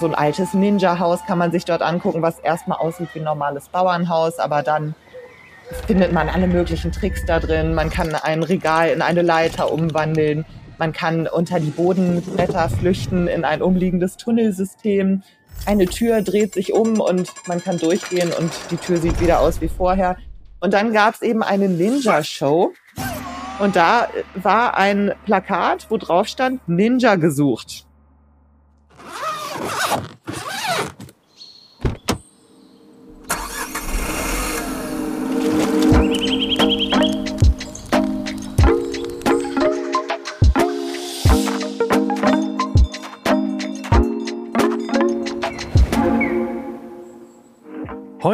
so ein altes Ninja-Haus kann man sich dort angucken, was erstmal aussieht wie ein normales Bauernhaus, aber dann findet man alle möglichen Tricks da drin. Man kann ein Regal in eine Leiter umwandeln. Man kann unter die Bodenblätter flüchten in ein umliegendes Tunnelsystem. Eine Tür dreht sich um und man kann durchgehen und die Tür sieht wieder aus wie vorher. Und dann gab es eben eine Ninja-Show. Und da war ein Plakat, wo drauf stand Ninja gesucht.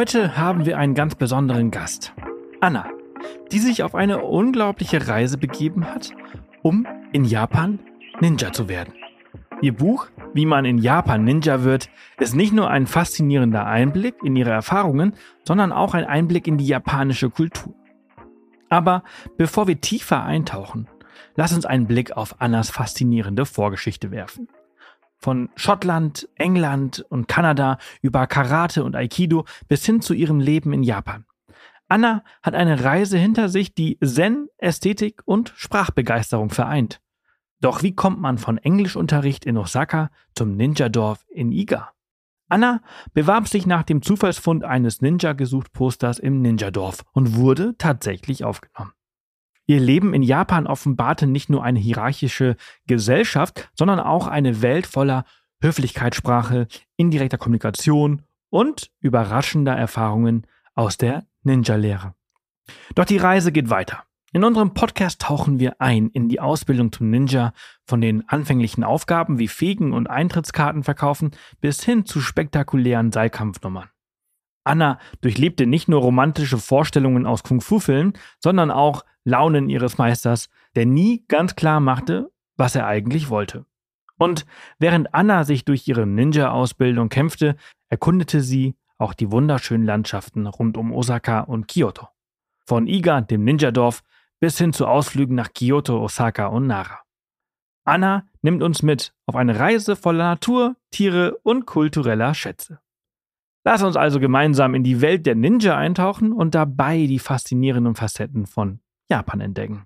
Heute haben wir einen ganz besonderen Gast. Anna, die sich auf eine unglaubliche Reise begeben hat, um in Japan Ninja zu werden. Ihr Buch, Wie man in Japan Ninja wird, ist nicht nur ein faszinierender Einblick in ihre Erfahrungen, sondern auch ein Einblick in die japanische Kultur. Aber bevor wir tiefer eintauchen, lass uns einen Blick auf Annas faszinierende Vorgeschichte werfen. Von Schottland, England und Kanada über Karate und Aikido bis hin zu ihrem Leben in Japan. Anna hat eine Reise hinter sich, die Zen, Ästhetik und Sprachbegeisterung vereint. Doch wie kommt man von Englischunterricht in Osaka zum Ninja-Dorf in Iga? Anna bewarb sich nach dem Zufallsfund eines Ninja-Gesucht-Posters im Ninja-Dorf und wurde tatsächlich aufgenommen. Ihr Leben in Japan offenbarte nicht nur eine hierarchische Gesellschaft, sondern auch eine Welt voller Höflichkeitssprache, indirekter Kommunikation und überraschender Erfahrungen aus der Ninja-Lehre. Doch die Reise geht weiter. In unserem Podcast tauchen wir ein in die Ausbildung zum Ninja, von den anfänglichen Aufgaben wie Fegen und Eintrittskarten verkaufen bis hin zu spektakulären Seilkampfnummern. Anna durchlebte nicht nur romantische Vorstellungen aus Kung-Fu-Filmen, sondern auch Launen ihres Meisters, der nie ganz klar machte, was er eigentlich wollte. Und während Anna sich durch ihre Ninja-Ausbildung kämpfte, erkundete sie auch die wunderschönen Landschaften rund um Osaka und Kyoto. Von Iga, dem Ninja-Dorf, bis hin zu Ausflügen nach Kyoto, Osaka und Nara. Anna nimmt uns mit auf eine Reise voller Natur, Tiere und kultureller Schätze. Lass uns also gemeinsam in die Welt der Ninja eintauchen und dabei die faszinierenden Facetten von Japan entdecken.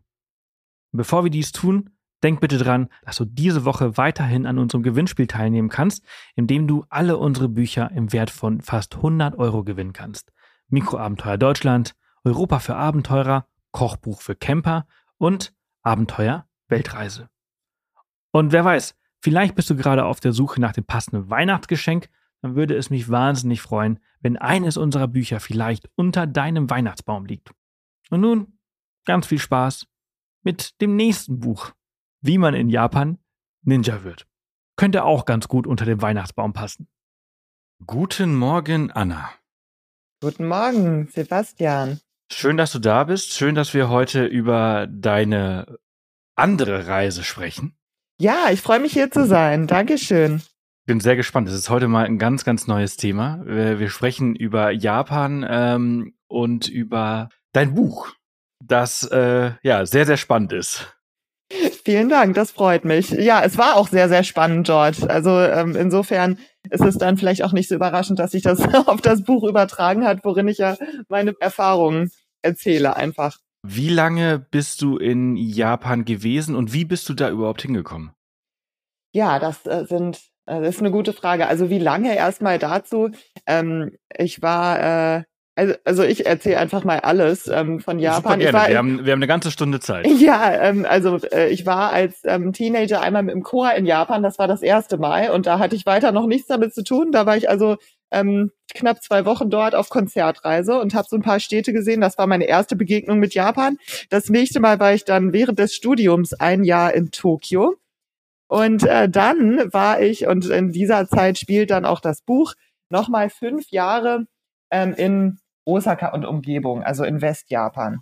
Bevor wir dies tun, denk bitte dran, dass du diese Woche weiterhin an unserem Gewinnspiel teilnehmen kannst, indem du alle unsere Bücher im Wert von fast 100 Euro gewinnen kannst. Mikroabenteuer Deutschland, Europa für Abenteurer, Kochbuch für Camper und Abenteuer Weltreise. Und wer weiß, vielleicht bist du gerade auf der Suche nach dem passenden Weihnachtsgeschenk dann würde es mich wahnsinnig freuen, wenn eines unserer Bücher vielleicht unter deinem Weihnachtsbaum liegt. Und nun ganz viel Spaß mit dem nächsten Buch, wie man in Japan Ninja wird. Könnte auch ganz gut unter dem Weihnachtsbaum passen. Guten Morgen, Anna. Guten Morgen, Sebastian. Schön, dass du da bist. Schön, dass wir heute über deine andere Reise sprechen. Ja, ich freue mich hier zu sein. Dankeschön bin sehr gespannt. Es ist heute mal ein ganz, ganz neues Thema. Wir sprechen über Japan ähm, und über dein Buch, das äh, ja sehr, sehr spannend ist. Vielen Dank, das freut mich. Ja, es war auch sehr, sehr spannend dort. Also ähm, insofern ist es dann vielleicht auch nicht so überraschend, dass sich das auf das Buch übertragen hat, worin ich ja meine Erfahrungen erzähle einfach. Wie lange bist du in Japan gewesen und wie bist du da überhaupt hingekommen? Ja, das äh, sind äh, das ist eine gute Frage. Also wie lange erstmal dazu? Ähm, ich war, äh, also, also ich erzähle einfach mal alles ähm, von Japan. Super gerne. War, wir, haben, wir haben eine ganze Stunde Zeit. Ja, ähm, also äh, ich war als ähm, Teenager einmal mit dem Chor in Japan. Das war das erste Mal und da hatte ich weiter noch nichts damit zu tun. Da war ich also ähm, knapp zwei Wochen dort auf Konzertreise und habe so ein paar Städte gesehen. Das war meine erste Begegnung mit Japan. Das nächste Mal war ich dann während des Studiums ein Jahr in Tokio. Und äh, dann war ich, und in dieser Zeit spielt dann auch das Buch, nochmal fünf Jahre ähm, in Osaka und Umgebung, also in Westjapan.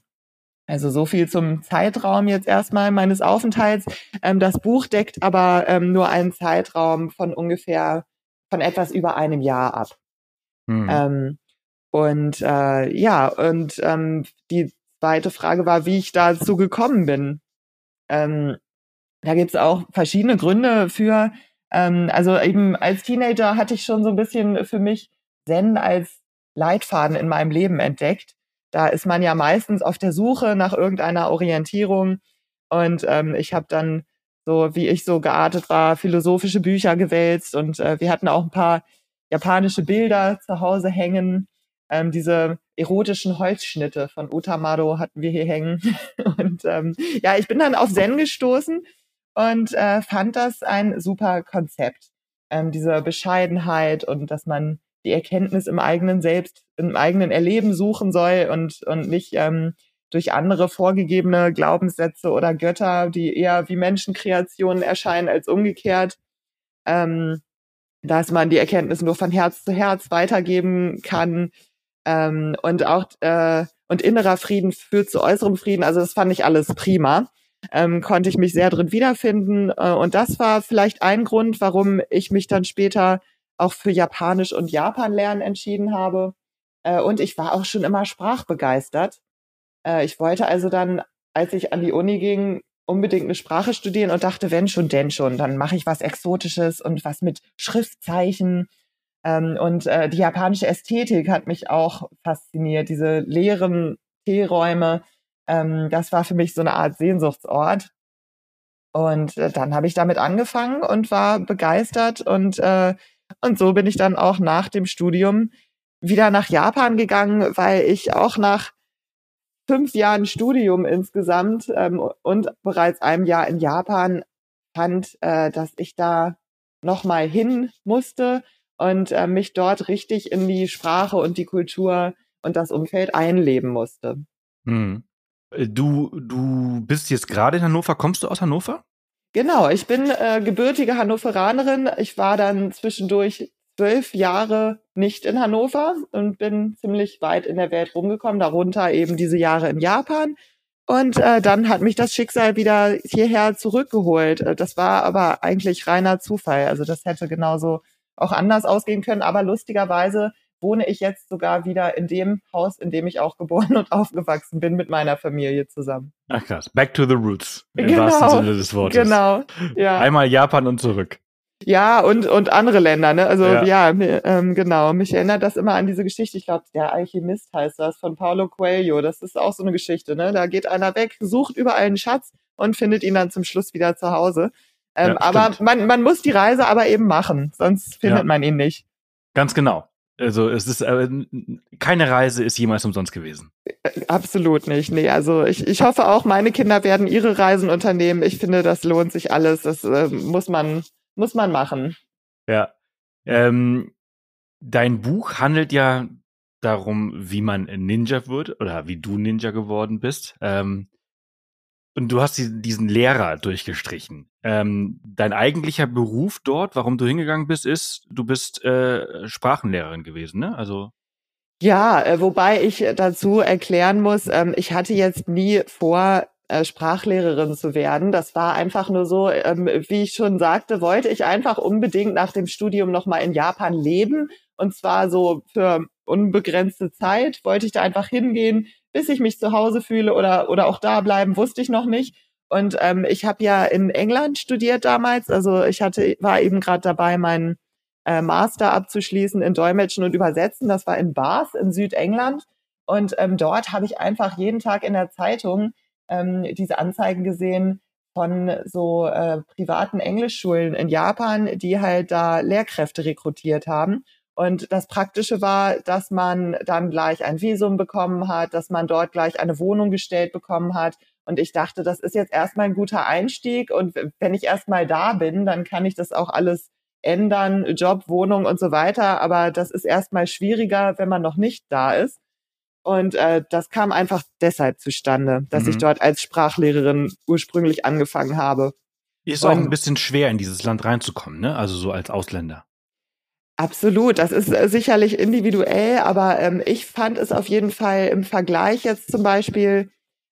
Also so viel zum Zeitraum jetzt erstmal meines Aufenthalts. Ähm, das Buch deckt aber ähm, nur einen Zeitraum von ungefähr von etwas über einem Jahr ab. Hm. Ähm, und äh, ja, und ähm, die zweite Frage war, wie ich dazu gekommen bin. Ähm, da gibt's auch verschiedene Gründe für. Ähm, also eben als Teenager hatte ich schon so ein bisschen für mich Zen als Leitfaden in meinem Leben entdeckt. Da ist man ja meistens auf der Suche nach irgendeiner Orientierung. Und ähm, ich habe dann so, wie ich so geartet war, philosophische Bücher gewälzt und äh, wir hatten auch ein paar japanische Bilder zu Hause hängen. Ähm, diese erotischen Holzschnitte von Utamado hatten wir hier hängen. und ähm, ja, ich bin dann auf Zen gestoßen und äh, fand das ein super Konzept. Ähm, diese Bescheidenheit und dass man die Erkenntnis im eigenen Selbst, im eigenen Erleben suchen soll und, und nicht ähm, durch andere vorgegebene Glaubenssätze oder Götter, die eher wie Menschenkreationen erscheinen als umgekehrt. Ähm, dass man die Erkenntnis nur von Herz zu Herz weitergeben kann ähm, und auch äh, und innerer Frieden führt zu äußerem Frieden. Also das fand ich alles prima. Ähm, konnte ich mich sehr drin wiederfinden. Äh, und das war vielleicht ein Grund, warum ich mich dann später auch für Japanisch und Japan lernen entschieden habe. Äh, und ich war auch schon immer sprachbegeistert. Äh, ich wollte also dann, als ich an die Uni ging, unbedingt eine Sprache studieren und dachte, wenn schon, denn schon, dann mache ich was Exotisches und was mit Schriftzeichen. Ähm, und äh, die japanische Ästhetik hat mich auch fasziniert, diese leeren Teeräume. Ähm, das war für mich so eine Art Sehnsuchtsort. Und äh, dann habe ich damit angefangen und war begeistert und äh, und so bin ich dann auch nach dem Studium wieder nach Japan gegangen, weil ich auch nach fünf Jahren Studium insgesamt ähm, und bereits einem Jahr in Japan fand, äh, dass ich da nochmal hin musste und äh, mich dort richtig in die Sprache und die Kultur und das Umfeld einleben musste. Hm. Äh, du, du bist jetzt gerade in Hannover. Kommst du aus Hannover? Genau, ich bin äh, gebürtige Hannoveranerin. Ich war dann zwischendurch zwölf Jahre nicht in Hannover und bin ziemlich weit in der Welt rumgekommen, darunter eben diese Jahre in Japan. Und äh, dann hat mich das Schicksal wieder hierher zurückgeholt. Äh, das war aber eigentlich reiner Zufall. Also das hätte genauso auch anders ausgehen können. Aber lustigerweise wohne ich jetzt sogar wieder in dem Haus, in dem ich auch geboren und aufgewachsen bin, mit meiner Familie zusammen. Ach krass. Back to the roots. Im genau, wahrsten Sinne des Wortes. Genau. Ja. Einmal Japan und zurück. Ja, und, und andere Länder, ne? Also ja, ja ähm, genau. Mich erinnert das immer an diese Geschichte, ich glaube, der Alchemist heißt das, von Paulo Coelho. Das ist auch so eine Geschichte, ne? Da geht einer weg, sucht überall einen Schatz und findet ihn dann zum Schluss wieder zu Hause. Ähm, ja, aber man, man muss die Reise aber eben machen, sonst findet ja. man ihn nicht. Ganz genau. Also es ist äh, keine Reise ist jemals umsonst gewesen. Äh, absolut nicht. Nee, also ich, ich hoffe auch, meine Kinder werden ihre Reisen unternehmen. Ich finde, das lohnt sich alles. Das äh, muss man muss man machen. Ja. Ähm, dein Buch handelt ja darum, wie man Ninja wird oder wie du Ninja geworden bist. Ähm, und du hast diesen Lehrer durchgestrichen. Ähm, dein eigentlicher Beruf dort, warum du hingegangen bist, ist, du bist äh, Sprachenlehrerin gewesen, ne? Also ja, äh, wobei ich dazu erklären muss, ähm, ich hatte jetzt nie vor, äh, Sprachlehrerin zu werden. Das war einfach nur so, ähm, wie ich schon sagte, wollte ich einfach unbedingt nach dem Studium nochmal in Japan leben. Und zwar so für unbegrenzte Zeit wollte ich da einfach hingehen, bis ich mich zu Hause fühle oder, oder auch da bleiben, wusste ich noch nicht. Und ähm, ich habe ja in England studiert damals. Also ich hatte, war eben gerade dabei, meinen äh, Master abzuschließen in Dolmetschen und Übersetzen. Das war in Bath in Südengland. Und ähm, dort habe ich einfach jeden Tag in der Zeitung ähm, diese Anzeigen gesehen von so äh, privaten Englischschulen in Japan, die halt da Lehrkräfte rekrutiert haben. Und das Praktische war, dass man dann gleich ein Visum bekommen hat, dass man dort gleich eine Wohnung gestellt bekommen hat. Und ich dachte, das ist jetzt erstmal ein guter Einstieg. Und wenn ich erstmal da bin, dann kann ich das auch alles ändern, Job, Wohnung und so weiter. Aber das ist erstmal schwieriger, wenn man noch nicht da ist. Und äh, das kam einfach deshalb zustande, dass mhm. ich dort als Sprachlehrerin ursprünglich angefangen habe. Ist auch ein bisschen schwer, in dieses Land reinzukommen, ne? Also so als Ausländer. Absolut, das ist äh, sicherlich individuell, aber ähm, ich fand es auf jeden Fall im Vergleich jetzt zum Beispiel,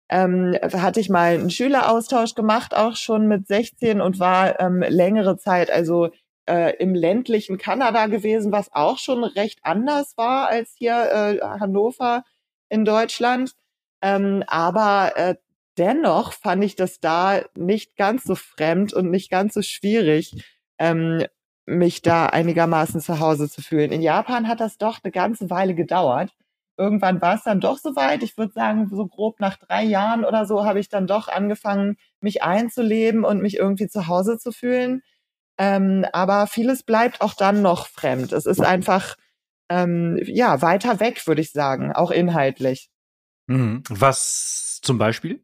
ähm, hatte ich mal einen Schüleraustausch gemacht, auch schon mit 16 und war ähm, längere Zeit, also äh, im ländlichen Kanada gewesen, was auch schon recht anders war als hier äh, Hannover in Deutschland. Ähm, aber äh, dennoch fand ich das da nicht ganz so fremd und nicht ganz so schwierig. ähm, mich da einigermaßen zu Hause zu fühlen. In Japan hat das doch eine ganze Weile gedauert. Irgendwann war es dann doch soweit. Ich würde sagen, so grob nach drei Jahren oder so habe ich dann doch angefangen, mich einzuleben und mich irgendwie zu Hause zu fühlen. Ähm, aber vieles bleibt auch dann noch fremd. Es ist einfach ähm, ja weiter weg, würde ich sagen, auch inhaltlich. Mhm. Was zum Beispiel?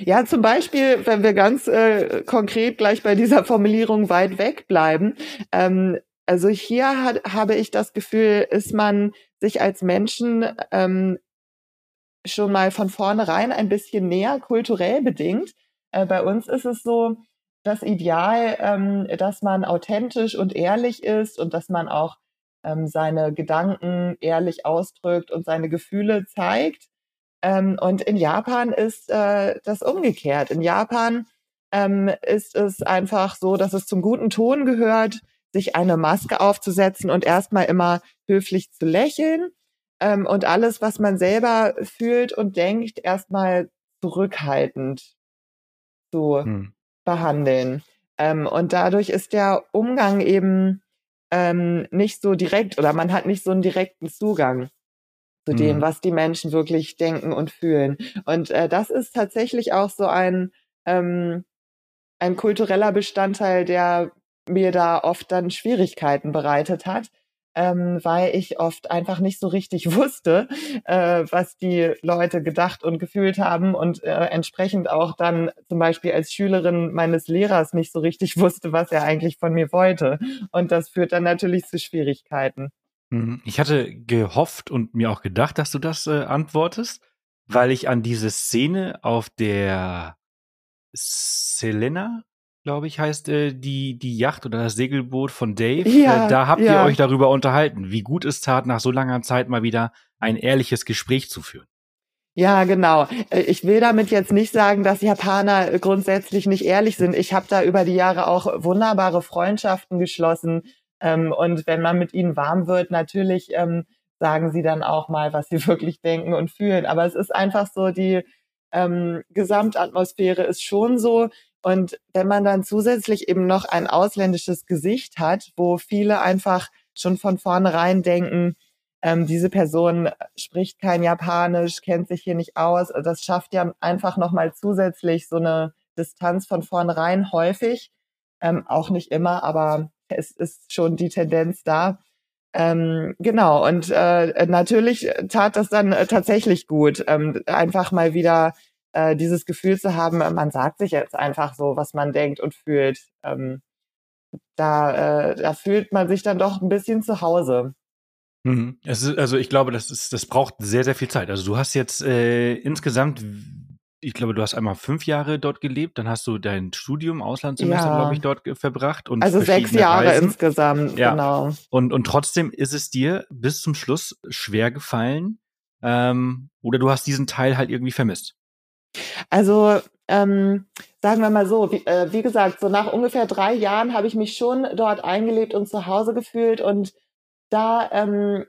Ja, zum Beispiel, wenn wir ganz äh, konkret gleich bei dieser Formulierung weit weg bleiben. Ähm, also hier hat, habe ich das Gefühl, ist man sich als Menschen ähm, schon mal von vornherein ein bisschen näher kulturell bedingt. Äh, bei uns ist es so, das Ideal, ähm, dass man authentisch und ehrlich ist und dass man auch ähm, seine Gedanken ehrlich ausdrückt und seine Gefühle zeigt. Ähm, und in Japan ist äh, das umgekehrt. In Japan ähm, ist es einfach so, dass es zum guten Ton gehört, sich eine Maske aufzusetzen und erstmal immer höflich zu lächeln ähm, und alles, was man selber fühlt und denkt, erstmal zurückhaltend zu hm. behandeln. Ähm, und dadurch ist der Umgang eben ähm, nicht so direkt oder man hat nicht so einen direkten Zugang zu dem, mhm. was die Menschen wirklich denken und fühlen. Und äh, das ist tatsächlich auch so ein, ähm, ein kultureller Bestandteil, der mir da oft dann Schwierigkeiten bereitet hat, ähm, weil ich oft einfach nicht so richtig wusste, äh, was die Leute gedacht und gefühlt haben und äh, entsprechend auch dann zum Beispiel als Schülerin meines Lehrers nicht so richtig wusste, was er eigentlich von mir wollte. Und das führt dann natürlich zu Schwierigkeiten. Mhm. Ich hatte gehofft und mir auch gedacht, dass du das äh, antwortest, weil ich an diese Szene auf der Selena, glaube ich, heißt äh, die, die Yacht oder das Segelboot von Dave. Ja, äh, da habt ja. ihr euch darüber unterhalten, wie gut es tat, nach so langer Zeit mal wieder ein ehrliches Gespräch zu führen. Ja, genau. Äh, ich will damit jetzt nicht sagen, dass Japaner grundsätzlich nicht ehrlich sind. Ich habe da über die Jahre auch wunderbare Freundschaften geschlossen ähm, und wenn man mit ihnen warm wird, natürlich ähm, sagen sie dann auch mal, was sie wirklich denken und fühlen. Aber es ist einfach so, die ähm, Gesamtatmosphäre ist schon so. Und wenn man dann zusätzlich eben noch ein ausländisches Gesicht hat, wo viele einfach schon von vornherein denken, ähm, diese Person spricht kein Japanisch, kennt sich hier nicht aus, das schafft ja einfach nochmal zusätzlich so eine Distanz von vornherein häufig. Ähm, auch nicht immer, aber es ist schon die Tendenz da. Ähm, genau, und äh, natürlich tat das dann äh, tatsächlich gut, ähm, einfach mal wieder äh, dieses Gefühl zu haben, man sagt sich jetzt einfach so, was man denkt und fühlt. Ähm, da, äh, da fühlt man sich dann doch ein bisschen zu Hause. Mhm. Ist, also ich glaube, das ist, das braucht sehr, sehr viel Zeit. Also du hast jetzt äh, insgesamt ich glaube, du hast einmal fünf Jahre dort gelebt, dann hast du dein Studium, Auslandssemester, ja. glaube ich, dort verbracht. Und also sechs Jahre Reisen. insgesamt, ja. genau. Und, und trotzdem ist es dir bis zum Schluss schwer gefallen, ähm, oder du hast diesen Teil halt irgendwie vermisst? Also, ähm, sagen wir mal so, wie, äh, wie gesagt, so nach ungefähr drei Jahren habe ich mich schon dort eingelebt und zu Hause gefühlt und da ähm,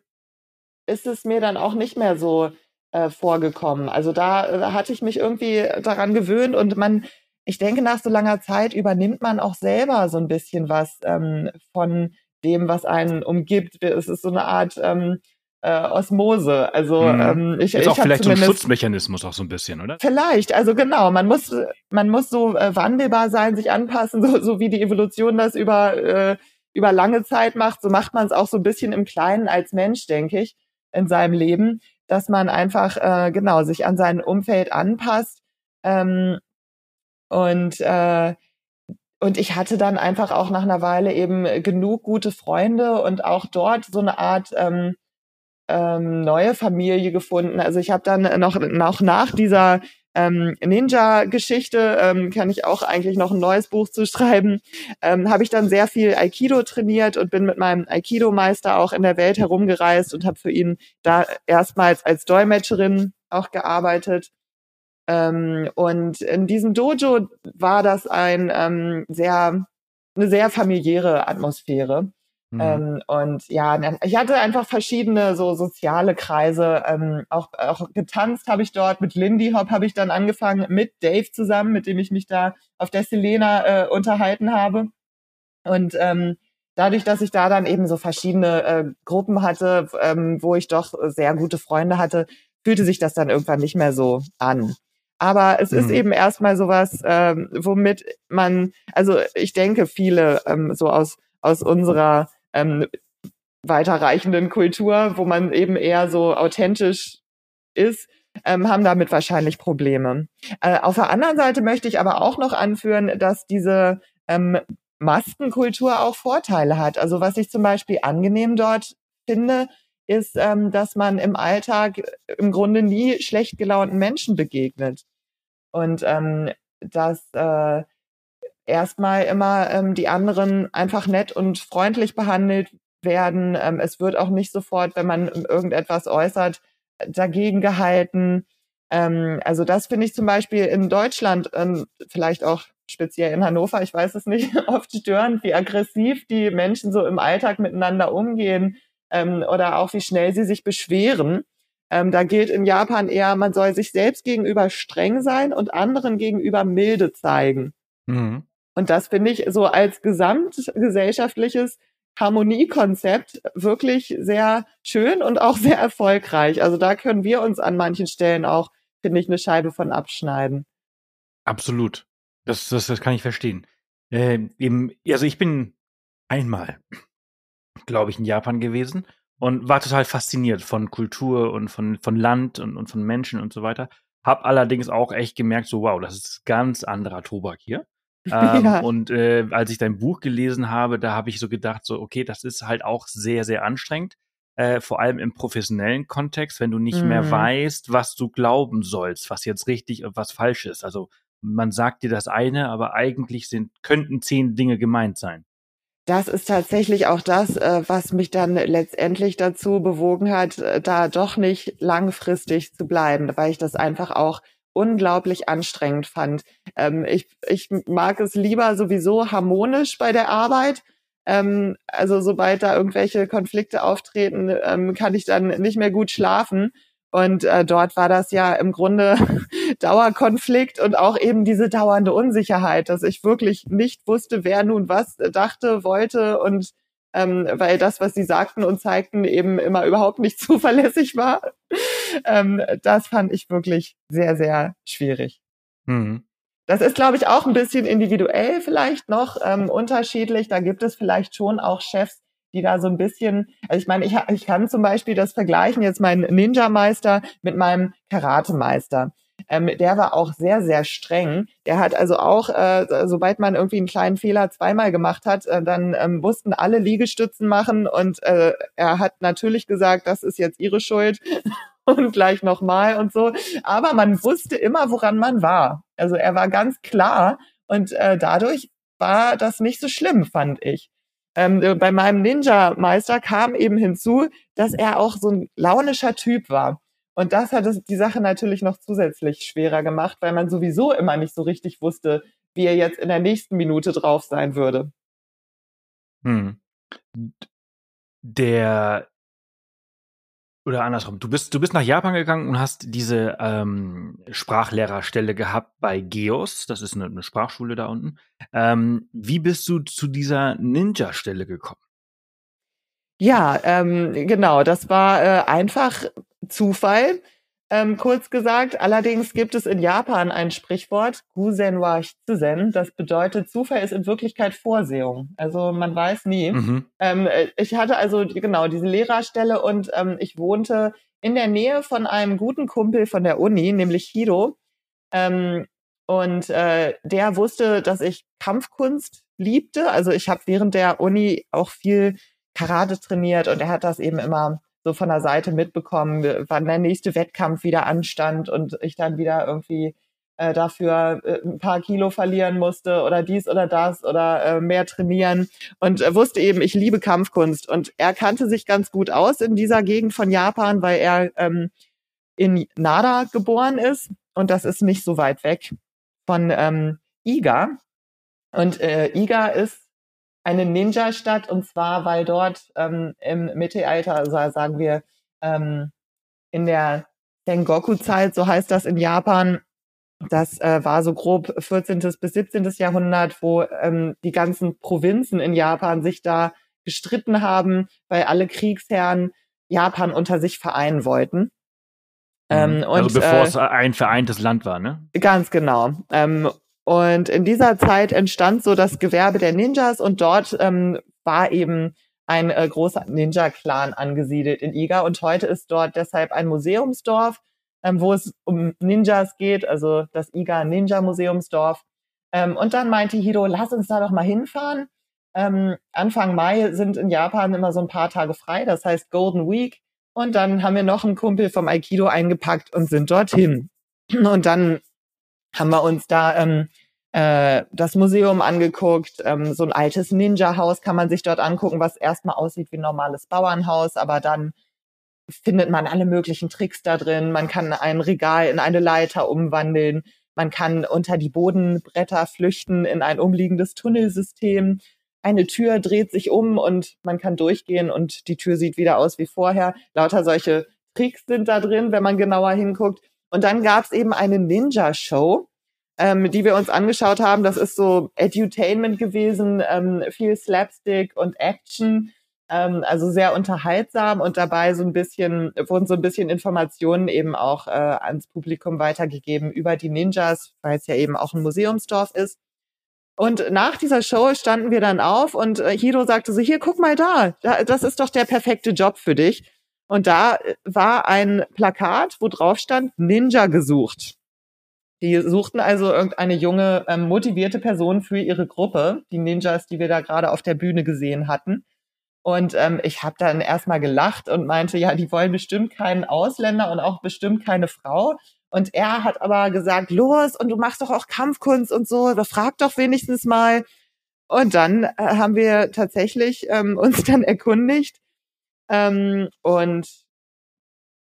ist es mir dann auch nicht mehr so äh, vorgekommen. Also da äh, hatte ich mich irgendwie daran gewöhnt und man, ich denke, nach so langer Zeit übernimmt man auch selber so ein bisschen was ähm, von dem, was einen umgibt. Es ist so eine Art ähm, äh, Osmose. Also mhm. ähm, ich, ist ich auch vielleicht so ein Schutzmechanismus auch so ein bisschen, oder? Vielleicht, also genau. Man muss man muss so äh, wandelbar sein, sich anpassen, so, so wie die Evolution das über äh, über lange Zeit macht. So macht man es auch so ein bisschen im Kleinen als Mensch, denke ich, in seinem Leben dass man einfach äh, genau sich an sein Umfeld anpasst. Ähm, und äh, und ich hatte dann einfach auch nach einer Weile eben genug gute Freunde und auch dort so eine Art ähm, ähm, neue Familie gefunden. Also ich habe dann noch, noch nach dieser ähm, Ninja-Geschichte, ähm, kann ich auch eigentlich noch ein neues Buch zu schreiben, ähm, habe ich dann sehr viel Aikido trainiert und bin mit meinem Aikido-Meister auch in der Welt herumgereist und habe für ihn da erstmals als Dolmetscherin auch gearbeitet. Ähm, und in diesem Dojo war das ein ähm, sehr, eine sehr familiäre Atmosphäre. Mhm. Ähm, und ja, ich hatte einfach verschiedene so soziale Kreise. Ähm, auch, auch getanzt habe ich dort mit Lindy Hop habe ich dann angefangen mit Dave zusammen, mit dem ich mich da auf der Selena äh, unterhalten habe. Und ähm, dadurch, dass ich da dann eben so verschiedene äh, Gruppen hatte, ähm, wo ich doch sehr gute Freunde hatte, fühlte sich das dann irgendwann nicht mehr so an. Aber es mhm. ist eben erstmal sowas, ähm, womit man, also ich denke, viele ähm, so aus, aus unserer ähm, weiterreichenden Kultur, wo man eben eher so authentisch ist, ähm, haben damit wahrscheinlich Probleme. Äh, auf der anderen Seite möchte ich aber auch noch anführen, dass diese ähm, Maskenkultur auch Vorteile hat. Also was ich zum Beispiel angenehm dort finde, ist, ähm, dass man im Alltag im Grunde nie schlecht gelaunten Menschen begegnet. Und ähm, dass äh, erstmal immer ähm, die anderen einfach nett und freundlich behandelt werden. Ähm, es wird auch nicht sofort, wenn man irgendetwas äußert, dagegen gehalten. Ähm, also das finde ich zum Beispiel in Deutschland, ähm, vielleicht auch speziell in Hannover, ich weiß es nicht, oft störend, wie aggressiv die Menschen so im Alltag miteinander umgehen ähm, oder auch wie schnell sie sich beschweren. Ähm, da gilt in Japan eher, man soll sich selbst gegenüber streng sein und anderen gegenüber milde zeigen. Mhm. Und das finde ich so als gesamtgesellschaftliches Harmoniekonzept wirklich sehr schön und auch sehr erfolgreich. Also da können wir uns an manchen Stellen auch, finde ich, eine Scheibe von abschneiden. Absolut. Das, das, das kann ich verstehen. Äh, eben, also ich bin einmal, glaube ich, in Japan gewesen und war total fasziniert von Kultur und von, von Land und, und von Menschen und so weiter. Hab allerdings auch echt gemerkt, so wow, das ist ganz anderer Tobak hier. ähm, ja. Und äh, als ich dein Buch gelesen habe, da habe ich so gedacht, so okay, das ist halt auch sehr, sehr anstrengend. Äh, vor allem im professionellen Kontext, wenn du nicht mm. mehr mhm. weißt, was du glauben sollst, was jetzt richtig und was falsch ist. Also man sagt dir das eine, aber eigentlich sind, könnten zehn Dinge gemeint sein das ist tatsächlich auch das, äh, was mich dann letztendlich dazu bewogen hat, äh, da doch nicht langfristig zu bleiben, weil ich das einfach auch unglaublich anstrengend fand. Ähm, ich, ich mag es lieber sowieso harmonisch bei der Arbeit. Ähm, also sobald da irgendwelche Konflikte auftreten, ähm, kann ich dann nicht mehr gut schlafen. Und äh, dort war das ja im Grunde Dauerkonflikt und auch eben diese dauernde Unsicherheit, dass ich wirklich nicht wusste, wer nun was dachte, wollte und ähm, weil das, was sie sagten und zeigten, eben immer überhaupt nicht zuverlässig war. Ähm, das fand ich wirklich sehr, sehr schwierig. Mhm. Das ist, glaube ich, auch ein bisschen individuell vielleicht noch ähm, unterschiedlich. Da gibt es vielleicht schon auch Chefs, die da so ein bisschen, also ich meine, ich, ich kann zum Beispiel das vergleichen, jetzt mein Ninja-Meister mit meinem Karate-Meister. Ähm, der war auch sehr, sehr streng. Der hat also auch, äh, sobald man irgendwie einen kleinen Fehler zweimal gemacht hat, äh, dann ähm, mussten alle Liegestützen machen und äh, er hat natürlich gesagt, das ist jetzt ihre Schuld und gleich nochmal und so. Aber man wusste immer, woran man war. Also er war ganz klar und äh, dadurch war das nicht so schlimm, fand ich ähm, äh, bei meinem Ninja-Meister kam eben hinzu, dass er auch so ein launischer Typ war. Und das hat es die Sache natürlich noch zusätzlich schwerer gemacht, weil man sowieso immer nicht so richtig wusste, wie er jetzt in der nächsten Minute drauf sein würde. Hm. Der oder andersrum, du bist, du bist nach Japan gegangen und hast diese ähm, Sprachlehrerstelle gehabt bei Geos, das ist eine, eine Sprachschule da unten. Ähm, wie bist du zu dieser Ninja-Stelle gekommen? Ja, ähm, genau, das war äh, einfach Zufall ähm, kurz gesagt. Allerdings gibt es in Japan ein Sprichwort, Gusen wa Hizuzen. Das bedeutet, Zufall ist in Wirklichkeit Vorsehung. Also man weiß nie. Mhm. Ähm, ich hatte also genau diese Lehrerstelle und ähm, ich wohnte in der Nähe von einem guten Kumpel von der Uni, nämlich Hiro. Ähm, und äh, der wusste, dass ich Kampfkunst liebte. Also ich habe während der Uni auch viel Karate trainiert und er hat das eben immer so von der Seite mitbekommen, wann der nächste Wettkampf wieder anstand und ich dann wieder irgendwie äh, dafür äh, ein paar Kilo verlieren musste oder dies oder das oder äh, mehr trainieren und äh, wusste eben, ich liebe Kampfkunst. Und er kannte sich ganz gut aus in dieser Gegend von Japan, weil er ähm, in Nara geboren ist und das ist nicht so weit weg von ähm, Iga. Und äh, Iga ist eine Ninja-Stadt und zwar, weil dort ähm, im Mittelalter, also sagen wir ähm, in der Sengoku-Zeit, so heißt das in Japan, Das äh, war so grob 14. bis 17. Jahrhundert, wo ähm, die ganzen Provinzen in Japan sich da gestritten haben, weil alle Kriegsherren Japan unter sich vereinen wollten. Ähm, mhm. also und, bevor äh, es ein vereintes Land war, ne? Ganz genau. Ähm, und in dieser Zeit entstand so das Gewerbe der Ninjas und dort ähm, war eben ein äh, großer Ninja-Clan angesiedelt in Iga und heute ist dort deshalb ein Museumsdorf, ähm, wo es um Ninjas geht, also das Iga Ninja Museumsdorf. Ähm, und dann meinte Hiro, lass uns da doch mal hinfahren. Ähm, Anfang Mai sind in Japan immer so ein paar Tage frei, das heißt Golden Week. Und dann haben wir noch einen Kumpel vom Aikido eingepackt und sind dorthin. Und dann haben wir uns da ähm, äh, das Museum angeguckt. Ähm, so ein altes Ninja-Haus kann man sich dort angucken, was erstmal aussieht wie ein normales Bauernhaus, aber dann findet man alle möglichen Tricks da drin. Man kann ein Regal in eine Leiter umwandeln. Man kann unter die Bodenbretter flüchten in ein umliegendes Tunnelsystem. Eine Tür dreht sich um und man kann durchgehen und die Tür sieht wieder aus wie vorher. Lauter solche Tricks sind da drin, wenn man genauer hinguckt. Und dann gab es eben eine Ninja-Show, ähm, die wir uns angeschaut haben. Das ist so Edutainment gewesen, ähm, viel Slapstick und Action. Ähm, also sehr unterhaltsam und dabei so ein bisschen, wurden so ein bisschen Informationen eben auch äh, ans Publikum weitergegeben über die Ninjas, weil es ja eben auch ein Museumsdorf ist. Und nach dieser Show standen wir dann auf und äh, Hiro sagte so, hier, guck mal da, da, das ist doch der perfekte Job für dich. Und da äh, war ein Plakat, wo drauf stand, Ninja gesucht. Die suchten also irgendeine junge, ähm, motivierte Person für ihre Gruppe, die Ninjas, die wir da gerade auf der Bühne gesehen hatten. Und ähm, ich habe dann erstmal gelacht und meinte, ja, die wollen bestimmt keinen Ausländer und auch bestimmt keine Frau. Und er hat aber gesagt, los, und du machst doch auch Kampfkunst und so, frag doch wenigstens mal. Und dann äh, haben wir tatsächlich ähm, uns dann erkundigt. Ähm, und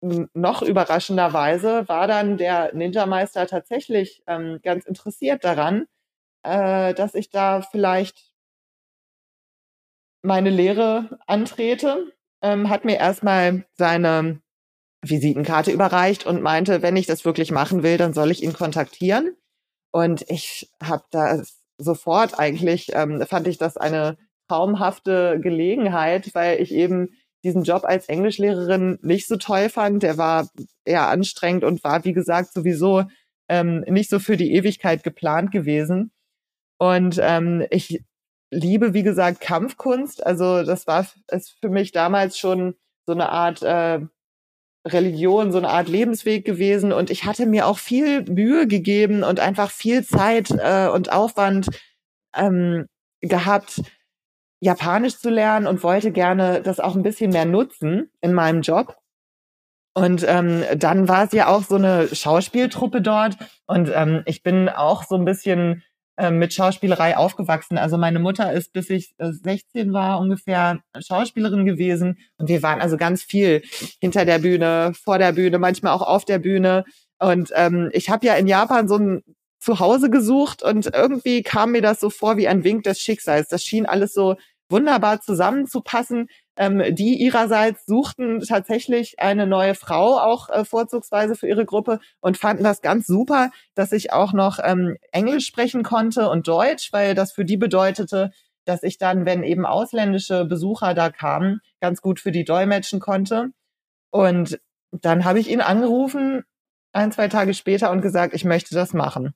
noch überraschenderweise war dann der Ninja-Meister tatsächlich ähm, ganz interessiert daran, äh, dass ich da vielleicht meine Lehre antrete, ähm, hat mir erstmal seine Visitenkarte überreicht und meinte, wenn ich das wirklich machen will, dann soll ich ihn kontaktieren. Und ich habe da sofort eigentlich, ähm, fand ich das eine traumhafte Gelegenheit, weil ich eben diesen Job als Englischlehrerin nicht so toll fand. Der war eher anstrengend und war, wie gesagt, sowieso ähm, nicht so für die Ewigkeit geplant gewesen. Und ähm, ich liebe, wie gesagt, Kampfkunst. Also das war es für mich damals schon so eine Art äh, Religion, so eine Art Lebensweg gewesen. Und ich hatte mir auch viel Mühe gegeben und einfach viel Zeit äh, und Aufwand ähm, gehabt, Japanisch zu lernen und wollte gerne das auch ein bisschen mehr nutzen in meinem Job. Und ähm, dann war es ja auch so eine Schauspieltruppe dort. Und ähm, ich bin auch so ein bisschen ähm, mit Schauspielerei aufgewachsen. Also meine Mutter ist, bis ich 16 äh, war, ungefähr Schauspielerin gewesen. Und wir waren also ganz viel hinter der Bühne, vor der Bühne, manchmal auch auf der Bühne. Und ähm, ich habe ja in Japan so ein Zuhause gesucht und irgendwie kam mir das so vor wie ein Wink des Schicksals. Das schien alles so wunderbar zusammenzupassen. Ähm, die ihrerseits suchten tatsächlich eine neue Frau auch äh, vorzugsweise für ihre Gruppe und fanden das ganz super, dass ich auch noch ähm, Englisch sprechen konnte und Deutsch, weil das für die bedeutete, dass ich dann, wenn eben ausländische Besucher da kamen, ganz gut für die dolmetschen konnte. Und dann habe ich ihn angerufen, ein, zwei Tage später und gesagt, ich möchte das machen.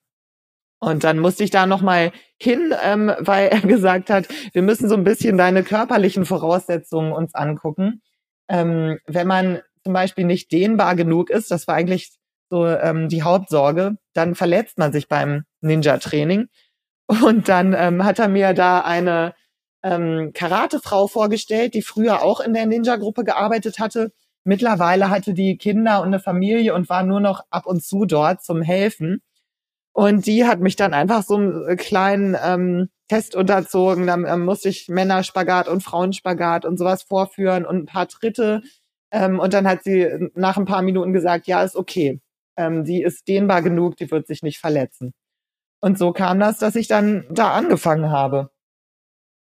Und dann musste ich da nochmal hin, ähm, weil er gesagt hat, wir müssen so ein bisschen deine körperlichen Voraussetzungen uns angucken. Ähm, wenn man zum Beispiel nicht dehnbar genug ist, das war eigentlich so ähm, die Hauptsorge, dann verletzt man sich beim Ninja-Training. Und dann ähm, hat er mir da eine ähm, Karate-Frau vorgestellt, die früher auch in der Ninja-Gruppe gearbeitet hatte. Mittlerweile hatte die Kinder und eine Familie und war nur noch ab und zu dort zum Helfen. Und die hat mich dann einfach so einen kleinen ähm, Test unterzogen. Dann ähm, musste ich Männerspagat und Frauenspagat und sowas vorführen und ein paar Tritte. Ähm, und dann hat sie nach ein paar Minuten gesagt, ja, ist okay. Ähm, die ist dehnbar genug, die wird sich nicht verletzen. Und so kam das, dass ich dann da angefangen habe.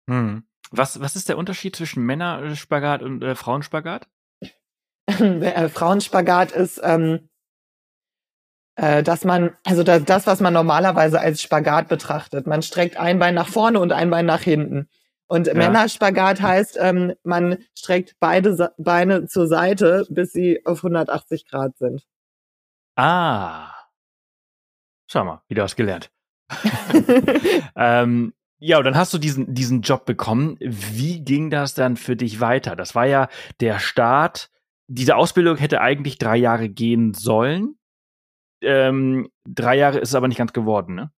Hm. Was, was ist der Unterschied zwischen Männerspagat und äh, Frauenspagat? äh, Frauenspagat ist ähm, äh, dass man, also das, was man normalerweise als Spagat betrachtet. Man streckt ein Bein nach vorne und ein Bein nach hinten. Und ja. Männerspagat heißt, ähm, man streckt beide Beine zur Seite, bis sie auf 180 Grad sind. Ah. Schau mal, wieder was gelernt. ähm, ja, und dann hast du diesen, diesen Job bekommen. Wie ging das dann für dich weiter? Das war ja der Start. Diese Ausbildung hätte eigentlich drei Jahre gehen sollen. Ähm, drei Jahre ist es aber nicht ganz geworden, ne?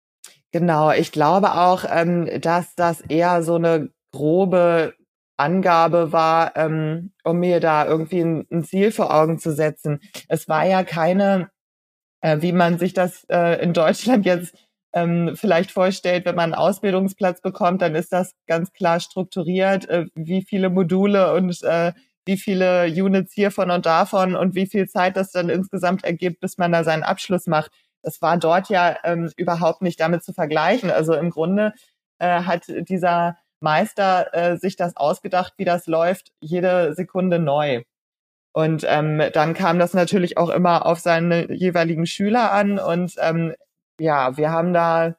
Genau, ich glaube auch, ähm, dass das eher so eine grobe Angabe war, ähm, um mir da irgendwie ein, ein, Ziel vor Augen zu setzen. Es war ja keine, äh, wie man sich das äh, in Deutschland jetzt ähm, vielleicht vorstellt, wenn man einen Ausbildungsplatz bekommt, dann ist das ganz klar strukturiert, äh, wie viele Module und äh, wie viele Units hiervon und davon und wie viel Zeit das dann insgesamt ergibt, bis man da seinen Abschluss macht. Das war dort ja ähm, überhaupt nicht damit zu vergleichen. Also im Grunde äh, hat dieser Meister äh, sich das ausgedacht, wie das läuft, jede Sekunde neu. Und ähm, dann kam das natürlich auch immer auf seine jeweiligen Schüler an. Und ähm, ja, wir haben da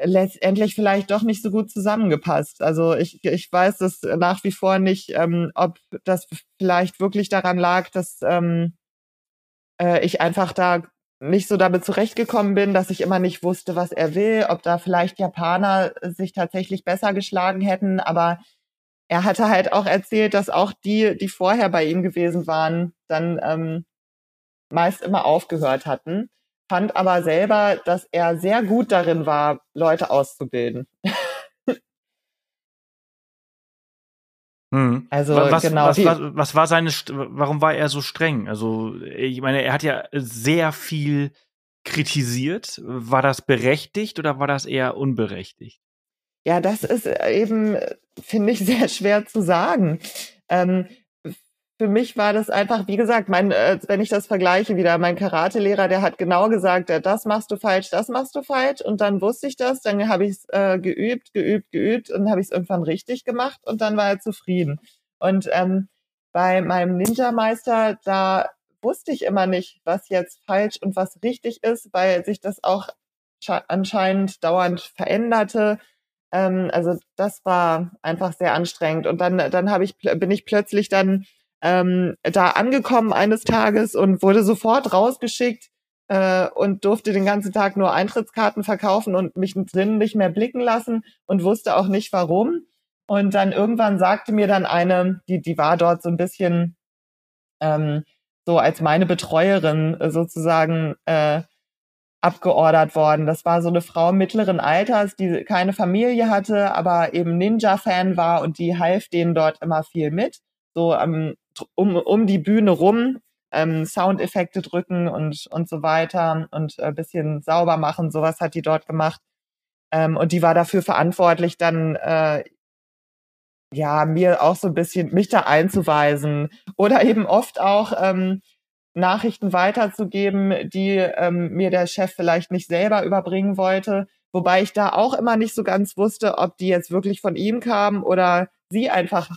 letztendlich vielleicht doch nicht so gut zusammengepasst. Also ich, ich weiß es nach wie vor nicht, ähm, ob das vielleicht wirklich daran lag, dass ähm, äh, ich einfach da nicht so damit zurechtgekommen bin, dass ich immer nicht wusste, was er will, ob da vielleicht Japaner sich tatsächlich besser geschlagen hätten, aber er hatte halt auch erzählt, dass auch die, die vorher bei ihm gewesen waren, dann ähm, meist immer aufgehört hatten, fand aber selber, dass er sehr gut darin war, Leute auszubilden. Mhm. Also was, genau. Was, was, was, war seine, warum war er so streng? Also ich meine, er hat ja sehr viel kritisiert. War das berechtigt oder war das eher unberechtigt? Ja, das ist eben, finde ich, sehr schwer zu sagen. Ähm, für mich war das einfach, wie gesagt, mein, äh, wenn ich das vergleiche wieder, mein Karatelehrer, der hat genau gesagt, ja, das machst du falsch, das machst du falsch. Und dann wusste ich das, dann habe ich es äh, geübt, geübt, geübt und habe ich es irgendwann richtig gemacht und dann war er zufrieden. Und ähm, bei meinem Ninja-Meister, da wusste ich immer nicht, was jetzt falsch und was richtig ist, weil sich das auch anscheinend dauernd veränderte. Ähm, also das war einfach sehr anstrengend. Und dann, dann habe ich, bin ich plötzlich dann ähm, da angekommen eines Tages und wurde sofort rausgeschickt äh, und durfte den ganzen Tag nur Eintrittskarten verkaufen und mich drinnen nicht mehr blicken lassen und wusste auch nicht warum. Und dann irgendwann sagte mir dann eine, die, die war dort so ein bisschen ähm, so als meine Betreuerin sozusagen äh, abgeordert worden. Das war so eine Frau mittleren Alters, die keine Familie hatte, aber eben Ninja-Fan war und die half denen dort immer viel mit. So ähm, um, um die Bühne rum ähm, Soundeffekte drücken und, und so weiter und äh, bisschen sauber machen. Sowas hat die dort gemacht. Ähm, und die war dafür verantwortlich, dann äh, ja mir auch so ein bisschen mich da einzuweisen oder eben oft auch ähm, Nachrichten weiterzugeben, die ähm, mir der Chef vielleicht nicht selber überbringen wollte. Wobei ich da auch immer nicht so ganz wusste, ob die jetzt wirklich von ihm kamen oder sie einfach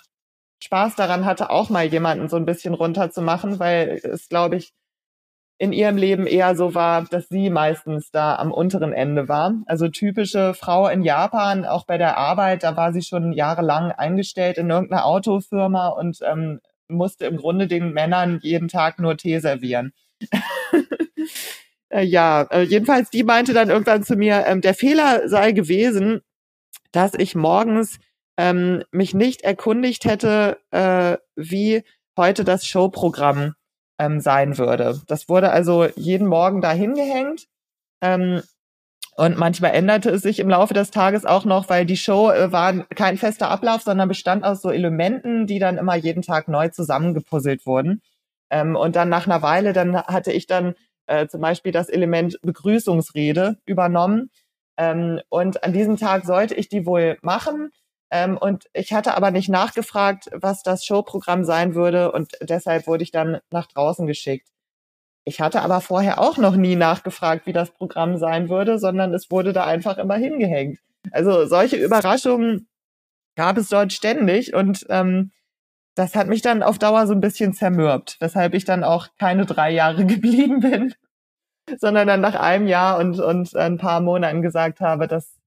Spaß daran hatte, auch mal jemanden so ein bisschen runterzumachen, weil es, glaube ich, in ihrem Leben eher so war, dass sie meistens da am unteren Ende war. Also typische Frau in Japan, auch bei der Arbeit, da war sie schon jahrelang eingestellt in irgendeiner Autofirma und ähm, musste im Grunde den Männern jeden Tag nur Tee servieren. Äh, ja, äh, jedenfalls die meinte dann irgendwann zu mir, ähm, der Fehler sei gewesen, dass ich morgens ähm, mich nicht erkundigt hätte, äh, wie heute das Showprogramm ähm, sein würde. Das wurde also jeden Morgen da hingehängt. Ähm, und manchmal änderte es sich im Laufe des Tages auch noch, weil die Show äh, war kein fester Ablauf, sondern bestand aus so Elementen, die dann immer jeden Tag neu zusammengepuzzelt wurden. Ähm, und dann nach einer Weile, dann hatte ich dann äh, zum Beispiel das Element Begrüßungsrede übernommen. Ähm, und an diesem Tag sollte ich die wohl machen. Ähm, und ich hatte aber nicht nachgefragt, was das Showprogramm sein würde und deshalb wurde ich dann nach draußen geschickt. Ich hatte aber vorher auch noch nie nachgefragt, wie das Programm sein würde, sondern es wurde da einfach immer hingehängt. Also solche Überraschungen gab es dort ständig und ähm, das hat mich dann auf Dauer so ein bisschen zermürbt, weshalb ich dann auch keine drei Jahre geblieben bin. sondern dann nach einem Jahr und, und ein paar Monaten gesagt habe, das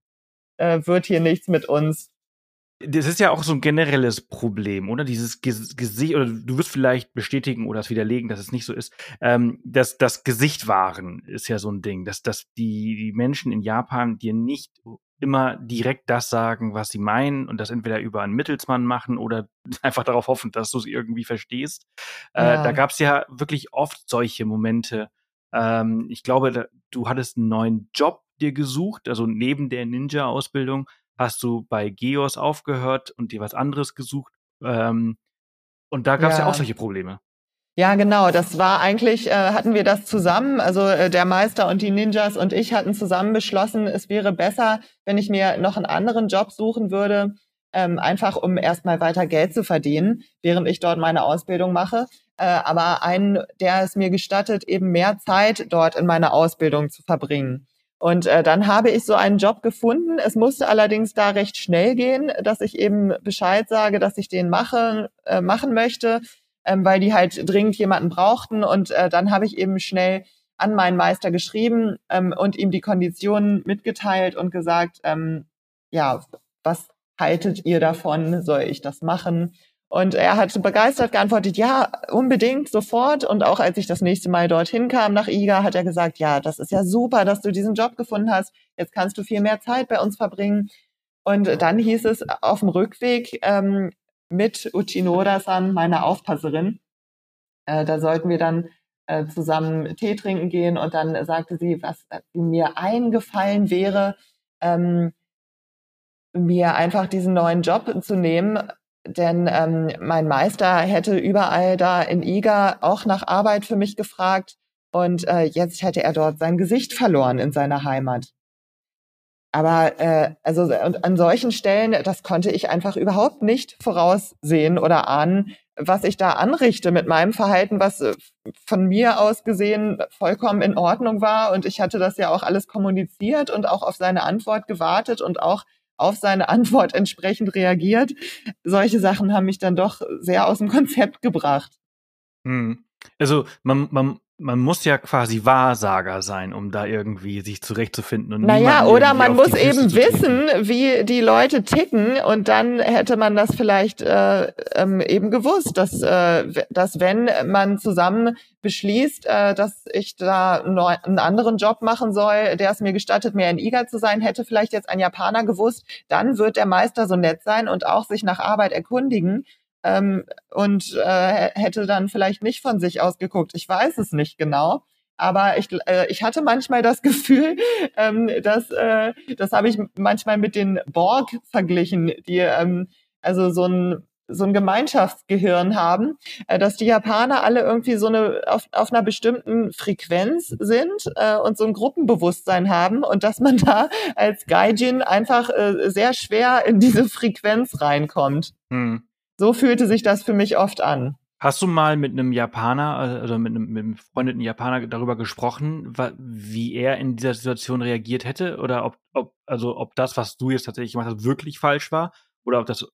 äh, wird hier nichts mit uns. Das ist ja auch so ein generelles Problem, oder? Dieses Gesicht, oder du wirst vielleicht bestätigen oder es widerlegen, dass es nicht so ist. Ähm, dass das Gesicht wahren ist ja so ein Ding, dass, dass die, die Menschen in Japan dir nicht immer direkt das sagen, was sie meinen und das entweder über einen Mittelsmann machen oder einfach darauf hoffen, dass du es irgendwie verstehst. Äh, ja. Äh, da gab es ja wirklich oft solche Momente. Ähm, ich glaube, da, du hattest einen neuen Job dir gesucht, also neben der Ninja-Ausbildung hast du bei Geos aufgehört und dir was anderes gesucht. Ähm, und da gab es ja. ja auch solche Probleme. Ja, genau. Das war eigentlich, äh, hatten wir das zusammen. Also äh, der Meister und die Ninjas und ich hatten zusammen beschlossen, es wäre besser, wenn ich mir noch einen anderen Job suchen würde, ähm, einfach um erstmal weiter Geld zu verdienen, während ich dort meine Ausbildung mache. Äh, aber einen, der es mir gestattet, eben mehr Zeit dort in meiner Ausbildung zu verbringen. Und äh, dann habe ich so einen Job gefunden. Es musste allerdings da recht schnell gehen, dass ich eben Bescheid sage, dass ich den mache, äh, machen möchte ähm, weil die halt dringend jemanden brauchten. Und äh, dann habe ich eben schnell an meinen Meister geschrieben ähm, und ihm die Konditionen mitgeteilt und gesagt, ähm, ja, was haltet ihr davon? Soll ich das machen? Und er hat begeistert geantwortet, ja, unbedingt, sofort. Und auch als ich das nächste Mal dorthin kam nach IGA, hat er gesagt, ja, das ist ja super, dass du diesen Job gefunden hast. Jetzt kannst du viel mehr Zeit bei uns verbringen. Und dann hieß es auf dem Rückweg, ähm, mit Uchinoda-san, meiner Aufpasserin. Äh, da sollten wir dann äh, zusammen Tee trinken gehen und dann sagte sie, was äh, mir eingefallen wäre, ähm, mir einfach diesen neuen Job zu nehmen, denn ähm, mein Meister hätte überall da in Iga auch nach Arbeit für mich gefragt und äh, jetzt hätte er dort sein Gesicht verloren in seiner Heimat. Aber äh, also und an solchen Stellen, das konnte ich einfach überhaupt nicht voraussehen oder ahnen, was ich da anrichte mit meinem Verhalten, was äh, von mir aus gesehen vollkommen in Ordnung war. Und ich hatte das ja auch alles kommuniziert und auch auf seine Antwort gewartet und auch auf seine Antwort entsprechend reagiert. Solche Sachen haben mich dann doch sehr aus dem Konzept gebracht. Hm. Also man, man man muss ja quasi Wahrsager sein, um da irgendwie sich zurechtzufinden. Und naja, oder man muss eben wissen, wie die Leute ticken und dann hätte man das vielleicht äh, ähm, eben gewusst, dass, äh, dass wenn man zusammen beschließt, äh, dass ich da einen anderen Job machen soll, der es mir gestattet, mehr in IGA zu sein, hätte vielleicht jetzt ein Japaner gewusst, dann wird der Meister so nett sein und auch sich nach Arbeit erkundigen ähm, und äh, hätte dann vielleicht nicht von sich aus geguckt. Ich weiß es nicht genau. Aber ich, äh, ich hatte manchmal das Gefühl, ähm, dass äh, das habe ich manchmal mit den Borg verglichen, die ähm, also so ein so ein Gemeinschaftsgehirn haben, äh, dass die Japaner alle irgendwie so eine auf, auf einer bestimmten Frequenz sind äh, und so ein Gruppenbewusstsein haben und dass man da als Gaijin einfach äh, sehr schwer in diese Frequenz reinkommt. Hm. So fühlte sich das für mich oft an. Hast du mal mit einem Japaner, also mit einem, mit einem befreundeten Japaner darüber gesprochen, wie er in dieser Situation reagiert hätte? Oder ob, ob, also ob das, was du jetzt tatsächlich gemacht hast, wirklich falsch war? Oder ob das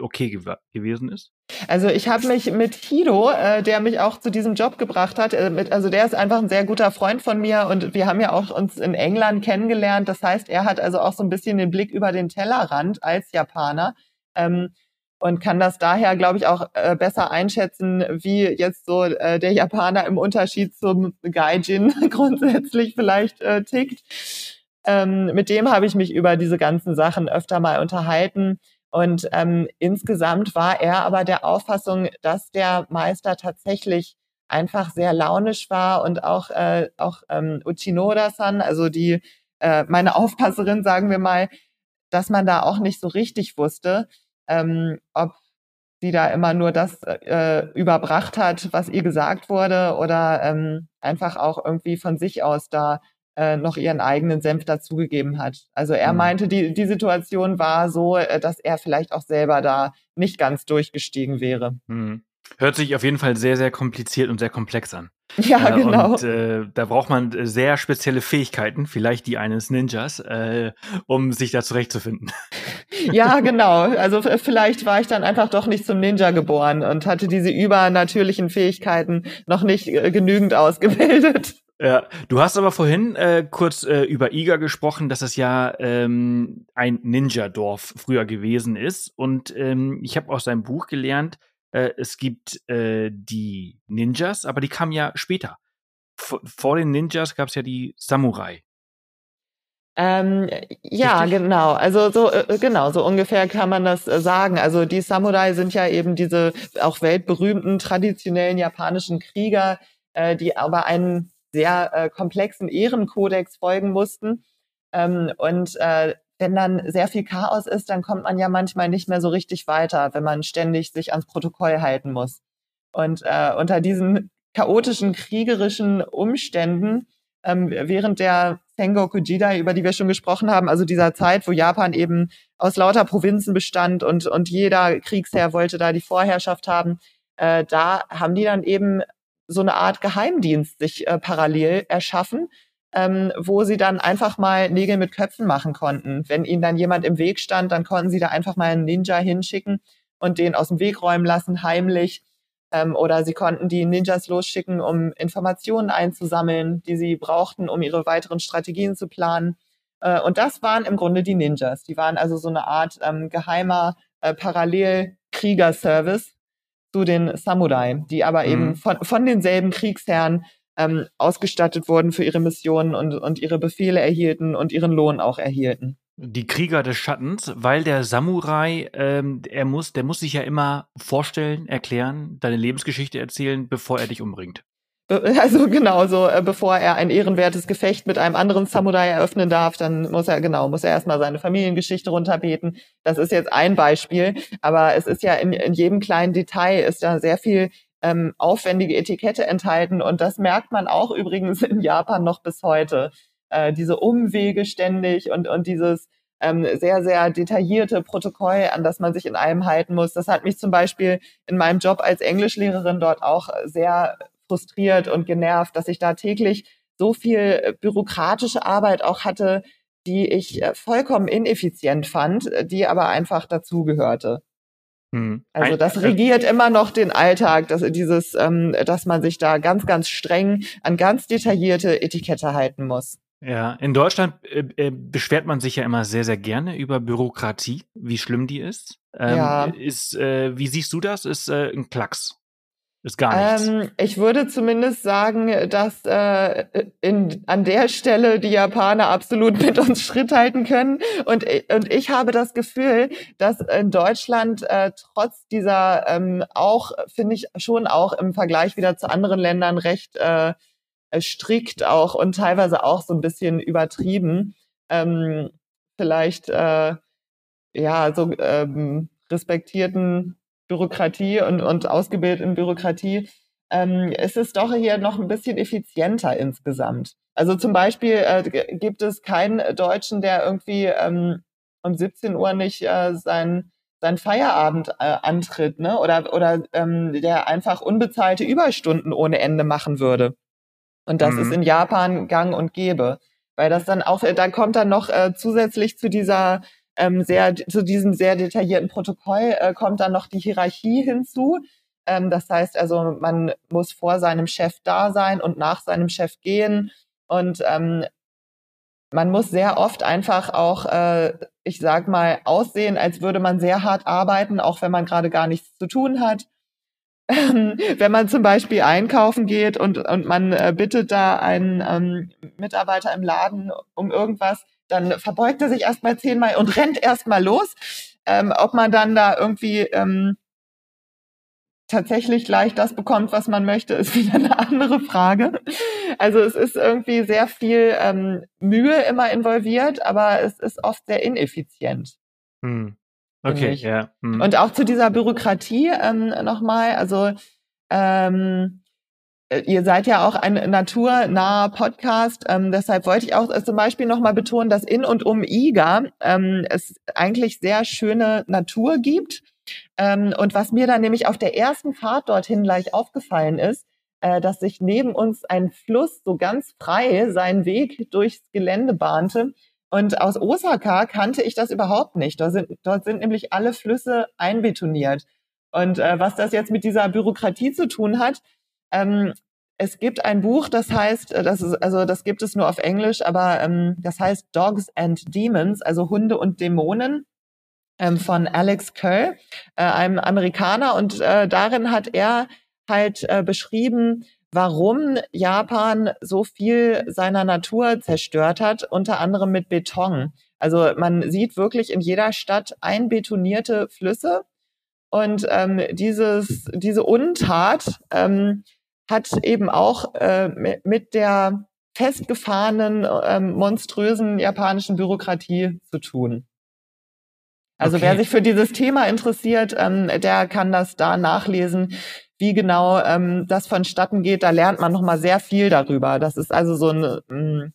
okay gew gewesen ist? Also ich habe mich mit Hido, äh, der mich auch zu diesem Job gebracht hat, äh, mit, also der ist einfach ein sehr guter Freund von mir und wir haben ja auch uns in England kennengelernt. Das heißt, er hat also auch so ein bisschen den Blick über den Tellerrand als Japaner. Ähm, und kann das daher, glaube ich, auch äh, besser einschätzen, wie jetzt so äh, der Japaner im Unterschied zum Gaijin grundsätzlich vielleicht äh, tickt. Ähm, mit dem habe ich mich über diese ganzen Sachen öfter mal unterhalten. Und ähm, insgesamt war er aber der Auffassung, dass der Meister tatsächlich einfach sehr launisch war und auch, äh, auch ähm, Uchinoda-san, also die äh, meine Aufpasserin, sagen wir mal, dass man da auch nicht so richtig wusste, ähm, ob sie da immer nur das äh, überbracht hat, was ihr gesagt wurde, oder ähm, einfach auch irgendwie von sich aus da äh, noch ihren eigenen Senf dazugegeben hat. Also er mhm. meinte, die, die Situation war so, äh, dass er vielleicht auch selber da nicht ganz durchgestiegen wäre. Mhm. Hört sich auf jeden Fall sehr, sehr kompliziert und sehr komplex an. Ja, äh, genau. Und äh, da braucht man äh, sehr spezielle Fähigkeiten, vielleicht die eines Ninjas, äh, um sich da zurechtzufinden. Ja, genau. Also vielleicht war ich dann einfach doch nicht zum Ninja geboren und hatte diese übernatürlichen Fähigkeiten noch nicht äh, genügend ausgebildet. Ja, du hast aber vorhin äh, kurz äh, über Iga gesprochen, dass es ja ähm, ein Ninja-Dorf früher gewesen ist. Und ähm, ich habe aus seinem Buch gelernt, äh, es gibt äh, die Ninjas, aber die kamen ja später. V vor den Ninjas gab es ja die Samurai. Ähm, ja, Richtig? genau. Also so äh, genau, so ungefähr kann man das äh, sagen. Also die Samurai sind ja eben diese auch weltberühmten traditionellen japanischen Krieger, äh, die aber einen sehr äh, komplexen Ehrenkodex folgen mussten. Ähm, und äh, wenn dann sehr viel Chaos ist, dann kommt man ja manchmal nicht mehr so richtig weiter, wenn man ständig sich ans Protokoll halten muss. Und äh, unter diesen chaotischen, kriegerischen Umständen ähm, während der Sengoku Jidai, über die wir schon gesprochen haben, also dieser Zeit, wo Japan eben aus lauter Provinzen bestand und, und jeder Kriegsherr wollte da die Vorherrschaft haben, äh, da haben die dann eben so eine Art Geheimdienst sich äh, parallel erschaffen, ähm, wo sie dann einfach mal Nägel mit Köpfen machen konnten. Wenn ihnen dann jemand im Weg stand, dann konnten sie da einfach mal einen Ninja hinschicken und den aus dem Weg räumen lassen, heimlich. Ähm, oder sie konnten die Ninjas losschicken, um Informationen einzusammeln, die sie brauchten, um ihre weiteren Strategien zu planen. Äh, und das waren im Grunde die Ninjas. Die waren also so eine Art ähm, geheimer äh, Parallelkriegerservice zu den Samurai, die aber mhm. eben von, von denselben Kriegsherren ähm, ausgestattet wurden für ihre Missionen und, und ihre Befehle erhielten und ihren Lohn auch erhielten. Die Krieger des Schattens, weil der Samurai, ähm, er muss, der muss sich ja immer vorstellen, erklären, deine Lebensgeschichte erzählen, bevor er dich umbringt. Also genau, so äh, bevor er ein ehrenwertes Gefecht mit einem anderen Samurai eröffnen darf, dann muss er genau, muss er erstmal seine Familiengeschichte runterbeten. Das ist jetzt ein Beispiel, aber es ist ja in, in jedem kleinen Detail ist da sehr viel ähm, aufwendige Etikette enthalten und das merkt man auch übrigens in Japan noch bis heute. Äh, diese Umwege ständig und und dieses ähm, sehr, sehr detaillierte Protokoll, an das man sich in allem halten muss. Das hat mich zum Beispiel in meinem Job als Englischlehrerin dort auch sehr frustriert und genervt, dass ich da täglich so viel äh, bürokratische Arbeit auch hatte, die ich äh, vollkommen ineffizient fand, äh, die aber einfach dazugehörte. Hm. Also das regiert immer noch den Alltag, dass dieses, ähm, dass man sich da ganz, ganz streng an ganz detaillierte Etikette halten muss. Ja, in Deutschland äh, äh, beschwert man sich ja immer sehr, sehr gerne über Bürokratie, wie schlimm die ist. Ähm, ja. Ist, äh, wie siehst du das? Ist äh, ein Klacks. Ist gar nichts. Ähm, ich würde zumindest sagen, dass äh, in, an der Stelle die Japaner absolut mit uns Schritt halten können. Und, und ich habe das Gefühl, dass in Deutschland äh, trotz dieser ähm, auch, finde ich, schon auch im Vergleich wieder zu anderen Ländern recht äh, strikt auch und teilweise auch so ein bisschen übertrieben. Ähm, vielleicht äh, ja so ähm, respektierten Bürokratie und, und ausgebildeten Bürokratie, ähm, ist es doch hier noch ein bisschen effizienter insgesamt. Also zum Beispiel äh, gibt es keinen Deutschen, der irgendwie ähm, um 17 Uhr nicht äh, sein sein Feierabend äh, antritt, ne? Oder oder ähm, der einfach unbezahlte Überstunden ohne Ende machen würde. Und das mhm. ist in Japan gang und gäbe, weil das dann auch, da kommt dann noch äh, zusätzlich zu dieser ähm, sehr, zu diesem sehr detaillierten Protokoll äh, kommt dann noch die Hierarchie hinzu. Ähm, das heißt also, man muss vor seinem Chef da sein und nach seinem Chef gehen. Und ähm, man muss sehr oft einfach auch, äh, ich sag mal, aussehen, als würde man sehr hart arbeiten, auch wenn man gerade gar nichts zu tun hat. wenn man zum Beispiel einkaufen geht und, und man äh, bittet da einen ähm, Mitarbeiter im Laden um irgendwas, dann verbeugt er sich erstmal zehnmal und rennt erstmal los. Ähm, ob man dann da irgendwie ähm, tatsächlich gleich das bekommt, was man möchte, ist wieder eine andere Frage. Also es ist irgendwie sehr viel ähm, Mühe immer involviert, aber es ist oft sehr ineffizient. Hm. Okay, ja. Hm. Und auch zu dieser Bürokratie ähm, nochmal, also ähm, äh, ihr seid ja auch ein naturnaher Podcast, ähm, deshalb wollte ich auch äh, zum Beispiel nochmal betonen, dass in und um IGA ähm, es eigentlich sehr schöne Natur gibt. Ähm, und was mir dann nämlich auf der ersten Fahrt dorthin gleich aufgefallen ist, äh, dass sich neben uns ein Fluss so ganz frei seinen Weg durchs Gelände bahnte. Und aus Osaka kannte ich das überhaupt nicht. Dort sind, dort sind nämlich alle Flüsse einbetoniert. Und äh, was das jetzt mit dieser Bürokratie zu tun hat, ähm, es gibt ein Buch, das heißt, äh, das ist, also das gibt es nur auf Englisch, aber ähm, das heißt Dogs and Demons, also Hunde und Dämonen ähm, von Alex Kerr, äh, einem Amerikaner. Und äh, darin hat er halt äh, beschrieben, warum Japan so viel seiner Natur zerstört hat, unter anderem mit Beton. Also man sieht wirklich in jeder Stadt einbetonierte Flüsse. Und ähm, dieses, diese Untat ähm, hat eben auch äh, mit der festgefahrenen, ähm, monströsen japanischen Bürokratie zu tun. Also okay. wer sich für dieses Thema interessiert, ähm, der kann das da nachlesen, wie genau ähm, das vonstatten geht. Da lernt man noch mal sehr viel darüber. Das ist also so ein ähm,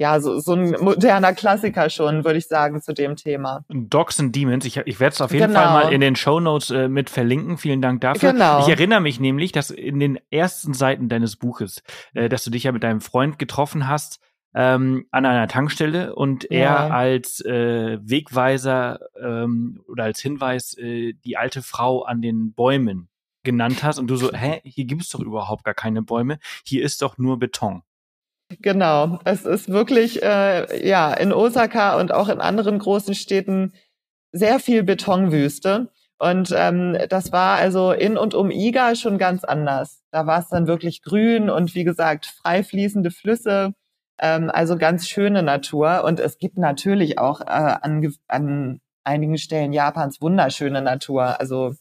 ja, so, so ein moderner Klassiker schon, würde ich sagen, zu dem Thema. Dogs and Demons. Ich, ich werde es auf jeden genau. Fall mal in den Show Notes äh, mit verlinken. Vielen Dank dafür. Genau. Ich erinnere mich nämlich, dass in den ersten Seiten deines Buches, äh, dass du dich ja mit deinem Freund getroffen hast ähm, an einer Tankstelle und ja. er als äh, Wegweiser ähm, oder als Hinweis äh, die alte Frau an den Bäumen genannt hast und du so, hä, hier gibt es doch überhaupt gar keine Bäume, hier ist doch nur Beton. Genau, es ist wirklich äh, ja in Osaka und auch in anderen großen Städten sehr viel Betonwüste. Und ähm, das war also in und um Iga schon ganz anders. Da war es dann wirklich grün und wie gesagt frei fließende Flüsse, ähm, also ganz schöne Natur. Und es gibt natürlich auch äh, an, an einigen Stellen Japans wunderschöne Natur. Also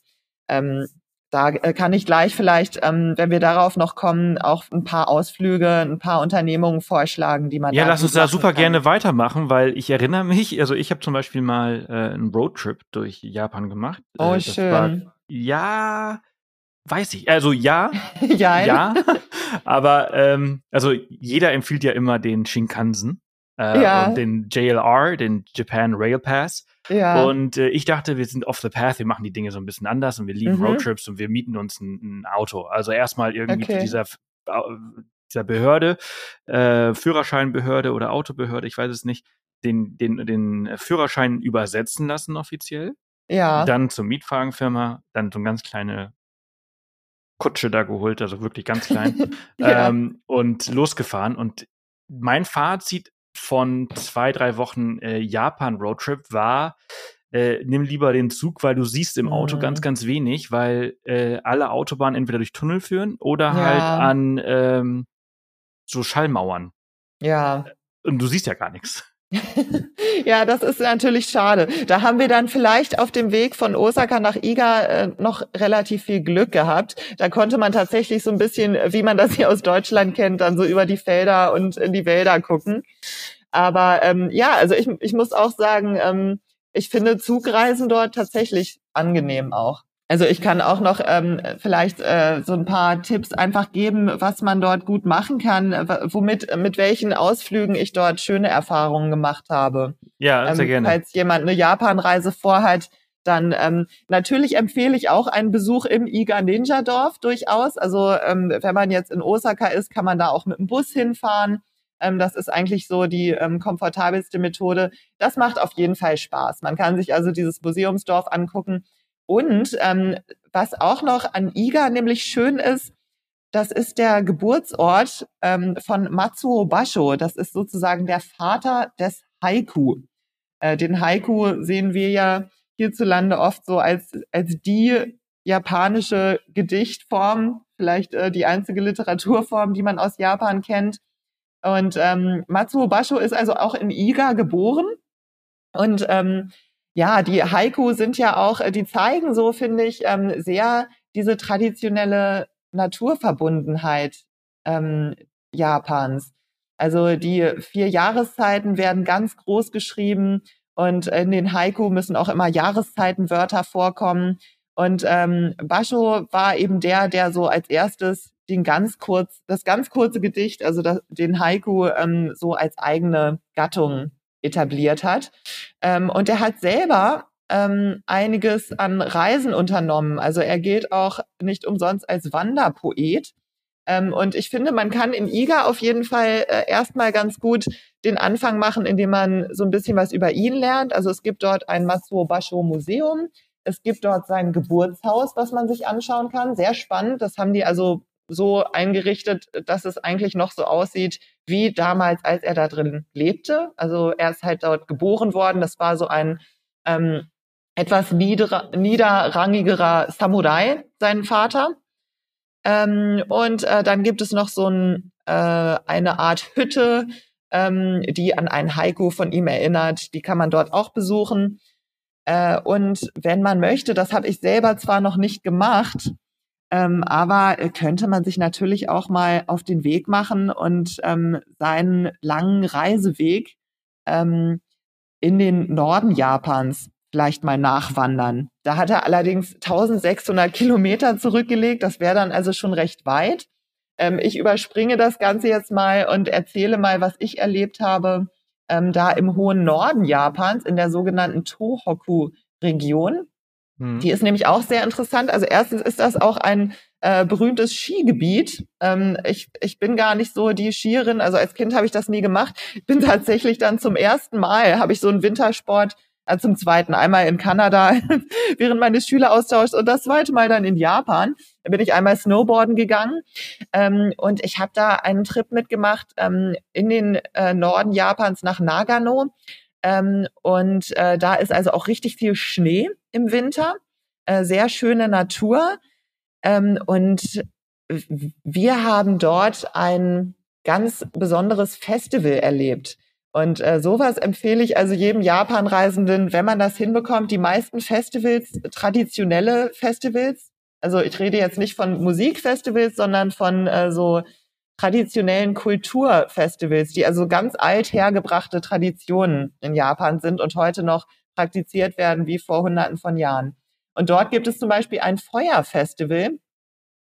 ähm, da äh, kann ich gleich vielleicht, ähm, wenn wir darauf noch kommen, auch ein paar Ausflüge, ein paar Unternehmungen vorschlagen, die man ja, lass uns da super kann. gerne weitermachen, weil ich erinnere mich, also ich habe zum Beispiel mal äh, einen Roadtrip durch Japan gemacht. Oh äh, schön. War, ja, weiß ich, also ja, ja, ja, aber ähm, also jeder empfiehlt ja immer den Shinkansen äh, ja. und den JLR, den Japan Rail Pass. Ja. Und äh, ich dachte, wir sind off the path, wir machen die Dinge so ein bisschen anders und wir lieben mhm. Roadtrips und wir mieten uns ein, ein Auto. Also erstmal irgendwie okay. zu dieser, dieser Behörde, äh, Führerscheinbehörde oder Autobehörde, ich weiß es nicht, den, den, den Führerschein übersetzen lassen offiziell. Ja. Dann zur Mietwagenfirma, dann so eine ganz kleine Kutsche da geholt, also wirklich ganz klein. ja. ähm, und losgefahren. Und mein Fazit von zwei, drei Wochen äh, Japan-Roadtrip war, äh, nimm lieber den Zug, weil du siehst im Auto mhm. ganz, ganz wenig, weil äh, alle Autobahnen entweder durch Tunnel führen oder ja. halt an ähm, so Schallmauern. Ja. Und du siehst ja gar nichts. Ja, das ist natürlich schade. Da haben wir dann vielleicht auf dem Weg von Osaka nach Iga äh, noch relativ viel Glück gehabt. Da konnte man tatsächlich so ein bisschen, wie man das hier aus Deutschland kennt, dann so über die Felder und in die Wälder gucken. Aber ähm, ja, also ich, ich muss auch sagen, ähm, ich finde Zugreisen dort tatsächlich angenehm auch. Also ich kann auch noch ähm, vielleicht äh, so ein paar Tipps einfach geben, was man dort gut machen kann, womit mit welchen Ausflügen ich dort schöne Erfahrungen gemacht habe. Ja, sehr ähm, gerne. Falls jemand eine Japanreise vorhat, dann ähm, natürlich empfehle ich auch einen Besuch im Iga Ninja Dorf durchaus. Also ähm, wenn man jetzt in Osaka ist, kann man da auch mit dem Bus hinfahren. Ähm, das ist eigentlich so die ähm, komfortabelste Methode. Das macht auf jeden Fall Spaß. Man kann sich also dieses Museumsdorf angucken und ähm, was auch noch an Iga nämlich schön ist, das ist der Geburtsort ähm, von Matsuo Basho. Das ist sozusagen der Vater des Haiku. Äh, den Haiku sehen wir ja hierzulande oft so als, als die japanische Gedichtform, vielleicht äh, die einzige Literaturform, die man aus Japan kennt. Und ähm, Matsuo Basho ist also auch in Iga geboren. Und ähm, ja, die Haiku sind ja auch, äh, die zeigen so, finde ich, ähm, sehr diese traditionelle Naturverbundenheit ähm, Japans. Also die vier Jahreszeiten werden ganz groß geschrieben und in den Haiku müssen auch immer Jahreszeitenwörter vorkommen. Und ähm, Basho war eben der, der so als erstes den ganz kurz, das ganz kurze Gedicht, also das, den Haiku ähm, so als eigene Gattung etabliert hat. Ähm, und er hat selber ähm, einiges an Reisen unternommen. Also er gilt auch nicht umsonst als Wanderpoet. Ähm, und ich finde, man kann in Iga auf jeden Fall äh, erstmal ganz gut den Anfang machen, indem man so ein bisschen was über ihn lernt. Also es gibt dort ein Masuo Basho Museum. Es gibt dort sein Geburtshaus, was man sich anschauen kann. Sehr spannend. Das haben die also so eingerichtet, dass es eigentlich noch so aussieht wie damals, als er da drin lebte. Also er ist halt dort geboren worden. Das war so ein ähm, etwas nieder, niederrangigerer Samurai, sein Vater. Ähm, und äh, dann gibt es noch so ein, äh, eine Art Hütte, ähm, die an ein Haiku von ihm erinnert. Die kann man dort auch besuchen. Äh, und wenn man möchte, das habe ich selber zwar noch nicht gemacht, ähm, aber könnte man sich natürlich auch mal auf den Weg machen und ähm, seinen langen Reiseweg ähm, in den Norden Japans vielleicht mal nachwandern. Da hat er allerdings 1600 Kilometer zurückgelegt. Das wäre dann also schon recht weit. Ähm, ich überspringe das Ganze jetzt mal und erzähle mal, was ich erlebt habe ähm, da im hohen Norden Japans in der sogenannten Tohoku-Region. Mhm. Die ist nämlich auch sehr interessant. Also erstens ist das auch ein äh, berühmtes Skigebiet. Ähm, ich, ich bin gar nicht so die Skierin, also als Kind habe ich das nie gemacht. Bin tatsächlich dann zum ersten Mal, habe ich so einen Wintersport äh, zum zweiten einmal in Kanada während meines Schüleraustauschs und das zweite Mal dann in Japan. Da bin ich einmal Snowboarden gegangen ähm, und ich habe da einen Trip mitgemacht ähm, in den äh, Norden Japans nach Nagano. Ähm, und äh, da ist also auch richtig viel Schnee im Winter, äh, sehr schöne Natur. Ähm, und wir haben dort ein ganz besonderes Festival erlebt. Und äh, sowas empfehle ich also jedem Japan-Reisenden, wenn man das hinbekommt. Die meisten Festivals, traditionelle Festivals, also ich rede jetzt nicht von Musikfestivals, sondern von äh, so traditionellen Kulturfestivals, die also ganz alt hergebrachte Traditionen in Japan sind und heute noch praktiziert werden wie vor hunderten von Jahren. Und dort gibt es zum Beispiel ein Feuerfestival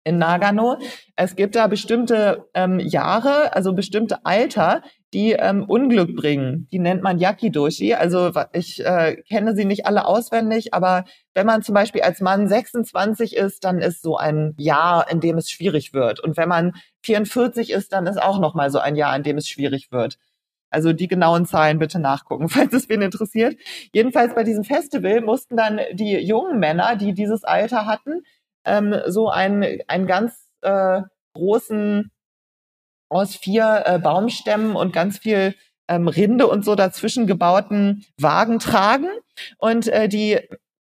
in Nagano. Es gibt da bestimmte ähm, Jahre, also bestimmte Alter, die ähm, Unglück bringen. Die nennt man Yakidoshi. Also ich äh, kenne sie nicht alle auswendig, aber wenn man zum Beispiel als Mann 26 ist, dann ist so ein Jahr, in dem es schwierig wird. Und wenn man 44 ist, dann ist auch noch mal so ein Jahr, in dem es schwierig wird. Also die genauen Zahlen bitte nachgucken, falls es wen interessiert. Jedenfalls bei diesem Festival mussten dann die jungen Männer, die dieses Alter hatten, ähm, so einen, einen ganz äh, großen aus vier äh, Baumstämmen und ganz viel ähm, Rinde und so dazwischen gebauten Wagen tragen. Und äh, die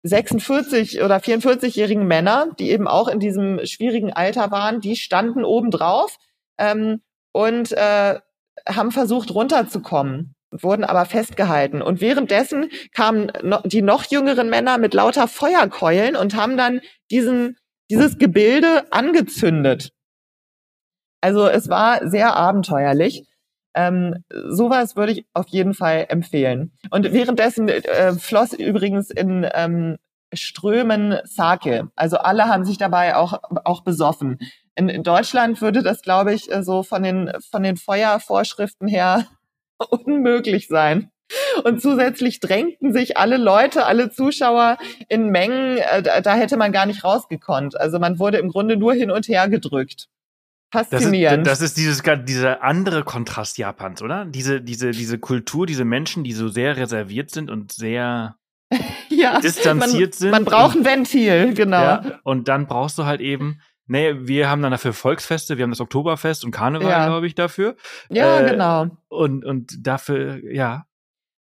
46 oder 44-jährigen Männer, die eben auch in diesem schwierigen Alter waren, die standen oben drauf ähm, und äh, haben versucht runterzukommen, wurden aber festgehalten. Und währenddessen kamen no die noch jüngeren Männer mit lauter Feuerkeulen und haben dann diesen, dieses Gebilde angezündet. Also es war sehr abenteuerlich. Ähm, sowas würde ich auf jeden Fall empfehlen. Und währenddessen äh, floss übrigens in ähm, Strömen Sake. Also alle haben sich dabei auch, auch besoffen. In, in Deutschland würde das, glaube ich, äh, so von den, von den Feuervorschriften her unmöglich sein. Und zusätzlich drängten sich alle Leute, alle Zuschauer in Mengen, äh, da, da hätte man gar nicht rausgekonnt. Also man wurde im Grunde nur hin und her gedrückt. Faszinierend. Das ist, das ist dieses, dieser andere Kontrast Japans, oder? Diese, diese, diese Kultur, diese Menschen, die so sehr reserviert sind und sehr ja, distanziert man, sind. Man braucht ein Ventil, genau. Ja, und dann brauchst du halt eben, nee, wir haben dann dafür Volksfeste, wir haben das Oktoberfest und Karneval, ja. glaube ich, dafür. Ja, äh, genau. Und, und dafür, ja.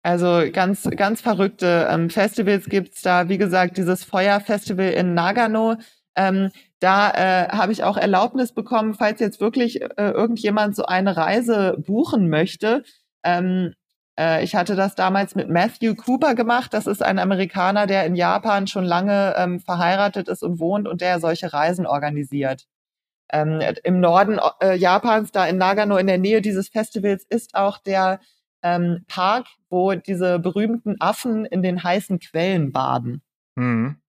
Also ganz, ganz verrückte ähm, Festivals gibt's da. Wie gesagt, dieses Feuerfestival in Nagano. Ähm, da äh, habe ich auch Erlaubnis bekommen, falls jetzt wirklich äh, irgendjemand so eine Reise buchen möchte. Ähm, äh, ich hatte das damals mit Matthew Cooper gemacht. Das ist ein Amerikaner, der in Japan schon lange ähm, verheiratet ist und wohnt und der solche Reisen organisiert. Ähm, Im Norden äh, Japans, da in Nagano in der Nähe dieses Festivals, ist auch der ähm, Park, wo diese berühmten Affen in den heißen Quellen baden. Mhm.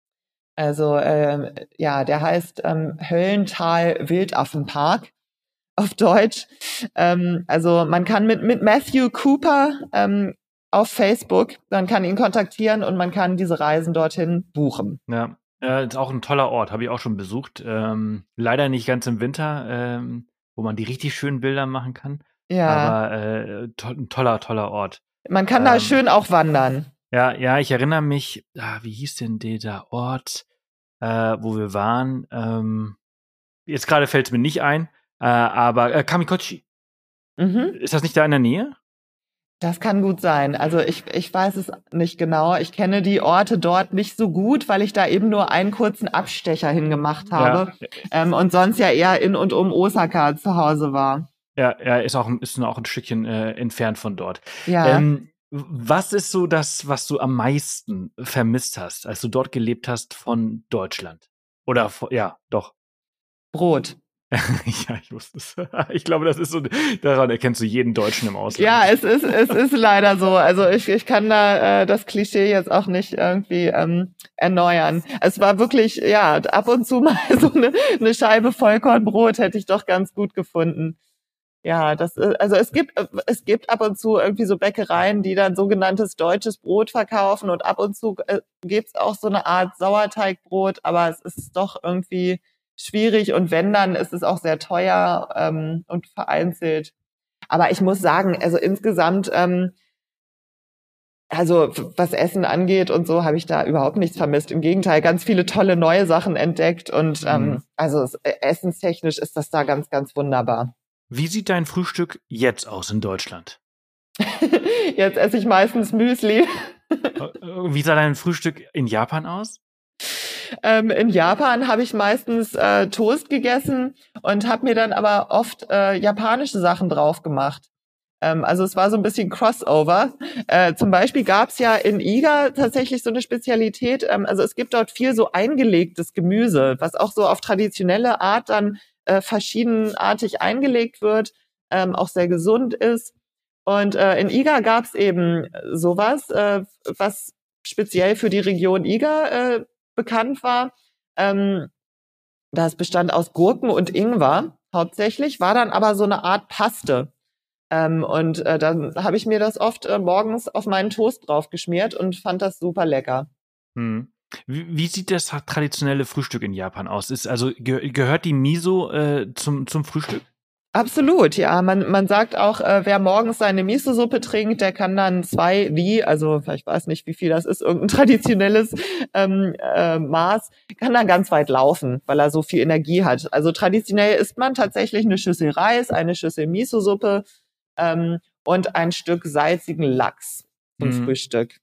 Also äh, ja, der heißt ähm, Höllental Wildaffenpark auf Deutsch. Ähm, also man kann mit, mit Matthew Cooper ähm, auf Facebook, man kann ihn kontaktieren und man kann diese Reisen dorthin buchen. Ja, äh, ist auch ein toller Ort, habe ich auch schon besucht. Ähm, leider nicht ganz im Winter, ähm, wo man die richtig schönen Bilder machen kann. Ja. Aber äh, to ein toller, toller Ort. Man kann da ähm, schön auch wandern. Ja, ja, ich erinnere mich, ah, wie hieß denn der Ort? Äh, wo wir waren. Ähm, jetzt gerade fällt es mir nicht ein, äh, aber äh, Kamikochi. Mhm. Ist das nicht da in der Nähe? Das kann gut sein. Also ich, ich weiß es nicht genau. Ich kenne die Orte dort nicht so gut, weil ich da eben nur einen kurzen Abstecher hingemacht habe ja. ähm, und sonst ja eher in und um Osaka zu Hause war. Ja, er ist auch, ist auch ein Stückchen äh, entfernt von dort. Ja. Ähm, was ist so das, was du am meisten vermisst hast, als du dort gelebt hast von Deutschland? Oder ja, doch. Brot. ja, ich wusste es. Ich glaube, das ist so, daran erkennst du jeden Deutschen im Ausland. Ja, es ist, es ist leider so. Also ich, ich kann da äh, das Klischee jetzt auch nicht irgendwie ähm, erneuern. Es war wirklich, ja, ab und zu mal so eine, eine Scheibe Vollkornbrot hätte ich doch ganz gut gefunden. Ja, das ist, also es gibt, es gibt ab und zu irgendwie so Bäckereien, die dann sogenanntes deutsches Brot verkaufen und ab und zu äh, gibt's auch so eine Art Sauerteigbrot, aber es ist doch irgendwie schwierig und wenn, dann ist es auch sehr teuer ähm, und vereinzelt. Aber ich muss sagen, also insgesamt, ähm, also was Essen angeht und so, habe ich da überhaupt nichts vermisst. Im Gegenteil, ganz viele tolle neue Sachen entdeckt und ähm, mhm. also äh, essenstechnisch ist das da ganz, ganz wunderbar. Wie sieht dein Frühstück jetzt aus in Deutschland? jetzt esse ich meistens Müsli. Äh, wie sah dein Frühstück in Japan aus? Ähm, in Japan habe ich meistens äh, Toast gegessen und habe mir dann aber oft äh, japanische Sachen drauf gemacht. Ähm, also es war so ein bisschen Crossover. Äh, zum Beispiel gab es ja in Iga tatsächlich so eine Spezialität. Ähm, also es gibt dort viel so eingelegtes Gemüse, was auch so auf traditionelle Art dann äh, verschiedenartig eingelegt wird, ähm, auch sehr gesund ist. Und äh, in Iga gab es eben sowas, äh, was speziell für die Region Iga äh, bekannt war. Ähm, das bestand aus Gurken und Ingwer hauptsächlich, war dann aber so eine Art Paste. Ähm, und äh, dann habe ich mir das oft äh, morgens auf meinen Toast draufgeschmiert und fand das super lecker. Hm. Wie, sieht das traditionelle Frühstück in Japan aus? Ist also ge gehört die Miso äh, zum, zum Frühstück? Absolut, ja. Man, man sagt auch, äh, wer morgens seine Miso-Suppe trinkt, der kann dann zwei wie, also ich weiß nicht, wie viel das ist, irgendein traditionelles ähm, äh, Maß, kann dann ganz weit laufen, weil er so viel Energie hat. Also traditionell isst man tatsächlich eine Schüssel Reis, eine Schüssel Miso-Suppe ähm, und ein Stück salzigen Lachs zum mhm. Frühstück.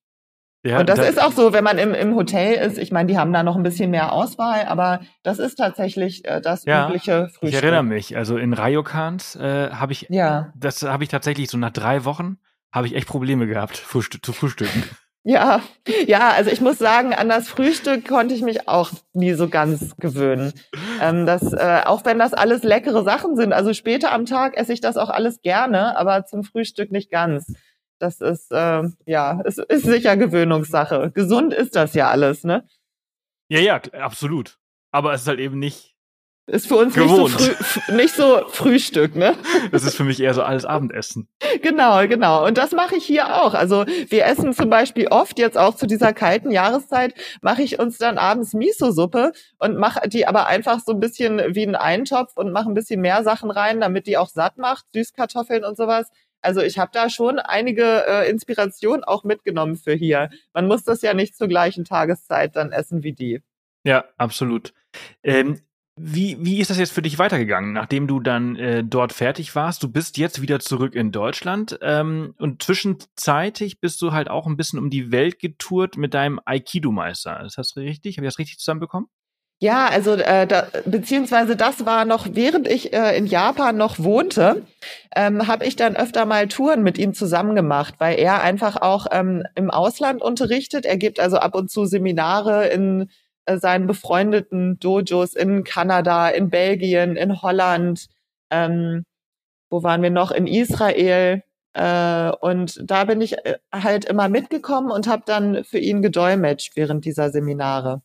Ja, und das da, ist auch so, wenn man im, im Hotel ist. Ich meine, die haben da noch ein bisschen mehr Auswahl, aber das ist tatsächlich äh, das ja, übliche Frühstück. Ich erinnere mich, also in Ryokans äh, habe ich, ja. das habe ich tatsächlich so nach drei Wochen habe ich echt Probleme gehabt, Frühstück, zu frühstücken. Ja, ja, also ich muss sagen, an das Frühstück konnte ich mich auch nie so ganz gewöhnen. Ähm, das, äh, auch wenn das alles leckere Sachen sind, also später am Tag esse ich das auch alles gerne, aber zum Frühstück nicht ganz das ist, äh, ja, es ist sicher Gewöhnungssache. Gesund ist das ja alles, ne? Ja, ja, absolut. Aber es ist halt eben nicht. Ist für uns nicht so, früh, nicht so Frühstück, ne? Das ist für mich eher so alles Abendessen. Genau, genau. Und das mache ich hier auch. Also wir essen zum Beispiel oft, jetzt auch zu dieser kalten Jahreszeit, mache ich uns dann abends Miso-Suppe und mache die aber einfach so ein bisschen wie einen Eintopf und mache ein bisschen mehr Sachen rein, damit die auch satt macht, Süßkartoffeln und sowas. Also ich habe da schon einige äh, Inspirationen auch mitgenommen für hier. Man muss das ja nicht zur gleichen Tageszeit dann essen wie die. Ja, absolut. Ähm, wie, wie ist das jetzt für dich weitergegangen, nachdem du dann äh, dort fertig warst? Du bist jetzt wieder zurück in Deutschland ähm, und zwischenzeitig bist du halt auch ein bisschen um die Welt getourt mit deinem Aikido-Meister. Ist das richtig? Habe ich das richtig zusammenbekommen? Ja, also äh, da, beziehungsweise das war noch, während ich äh, in Japan noch wohnte, ähm, habe ich dann öfter mal Touren mit ihm zusammen gemacht, weil er einfach auch ähm, im Ausland unterrichtet. Er gibt also ab und zu Seminare in äh, seinen befreundeten Dojos in Kanada, in Belgien, in Holland. Ähm, wo waren wir noch? In Israel. Äh, und da bin ich äh, halt immer mitgekommen und habe dann für ihn gedolmetscht während dieser Seminare.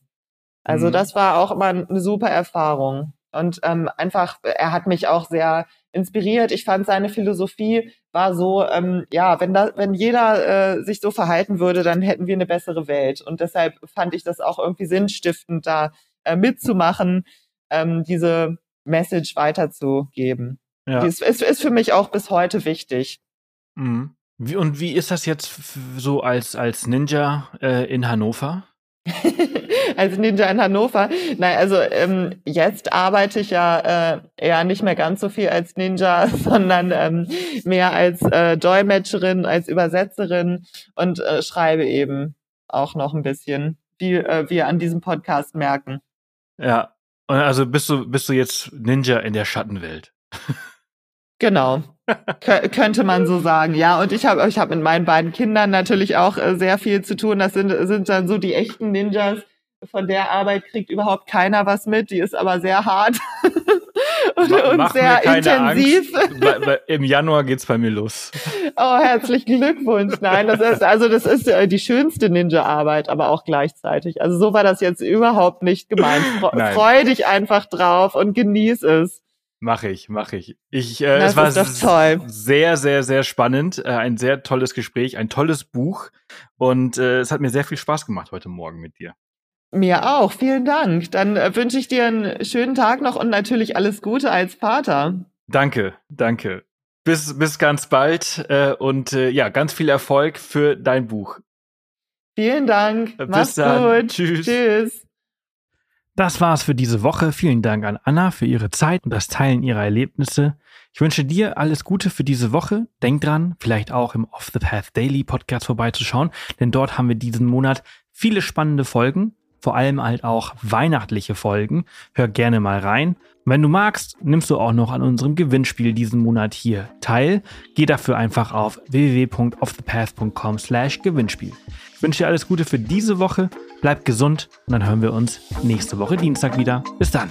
Also mhm. das war auch immer eine super Erfahrung. Und ähm, einfach, er hat mich auch sehr inspiriert. Ich fand seine Philosophie war so, ähm, ja, wenn da, wenn jeder äh, sich so verhalten würde, dann hätten wir eine bessere Welt. Und deshalb fand ich das auch irgendwie sinnstiftend, da äh, mitzumachen, ähm, diese Message weiterzugeben. Ja. Die ist, ist, ist für mich auch bis heute wichtig. Mhm. Wie, und wie ist das jetzt so als, als Ninja äh, in Hannover? als Ninja in Hannover. Nein, also ähm, jetzt arbeite ich ja äh, eher nicht mehr ganz so viel als Ninja, sondern ähm, mehr als äh, Dolmetscherin, als Übersetzerin und äh, schreibe eben auch noch ein bisschen, wie äh, wir an diesem Podcast merken. Ja, also bist du bist du jetzt Ninja in der Schattenwelt? Genau. Könnte man so sagen, ja. Und ich habe ich hab mit meinen beiden Kindern natürlich auch äh, sehr viel zu tun. Das sind, sind dann so die echten Ninjas. Von der Arbeit kriegt überhaupt keiner was mit. Die ist aber sehr hart und, und sehr intensiv. Im Januar geht's bei mir los. Oh, herzlichen Glückwunsch. Nein, das ist also das ist äh, die schönste Ninja-Arbeit, aber auch gleichzeitig. Also so war das jetzt überhaupt nicht gemeint. Freu dich einfach drauf und genieß es. Mache ich, mache ich. Ich, äh, das es war sehr, sehr, sehr spannend. Äh, ein sehr tolles Gespräch, ein tolles Buch. Und äh, es hat mir sehr viel Spaß gemacht heute Morgen mit dir. Mir auch, vielen Dank. Dann äh, wünsche ich dir einen schönen Tag noch und natürlich alles Gute als Vater. Danke, danke. Bis, bis ganz bald äh, und äh, ja, ganz viel Erfolg für dein Buch. Vielen Dank. Bis Mach's dann. gut. Tschüss. Tschüss. Das war's für diese Woche. Vielen Dank an Anna für ihre Zeit und das Teilen ihrer Erlebnisse. Ich wünsche dir alles Gute für diese Woche. Denk dran, vielleicht auch im Off the Path Daily Podcast vorbeizuschauen, denn dort haben wir diesen Monat viele spannende Folgen, vor allem halt auch weihnachtliche Folgen. Hör gerne mal rein. wenn du magst, nimmst du auch noch an unserem Gewinnspiel diesen Monat hier teil. Geh dafür einfach auf www.offthepath.com slash Gewinnspiel. Ich wünsche dir alles Gute für diese Woche. Bleib gesund und dann hören wir uns nächste Woche Dienstag wieder. Bis dann.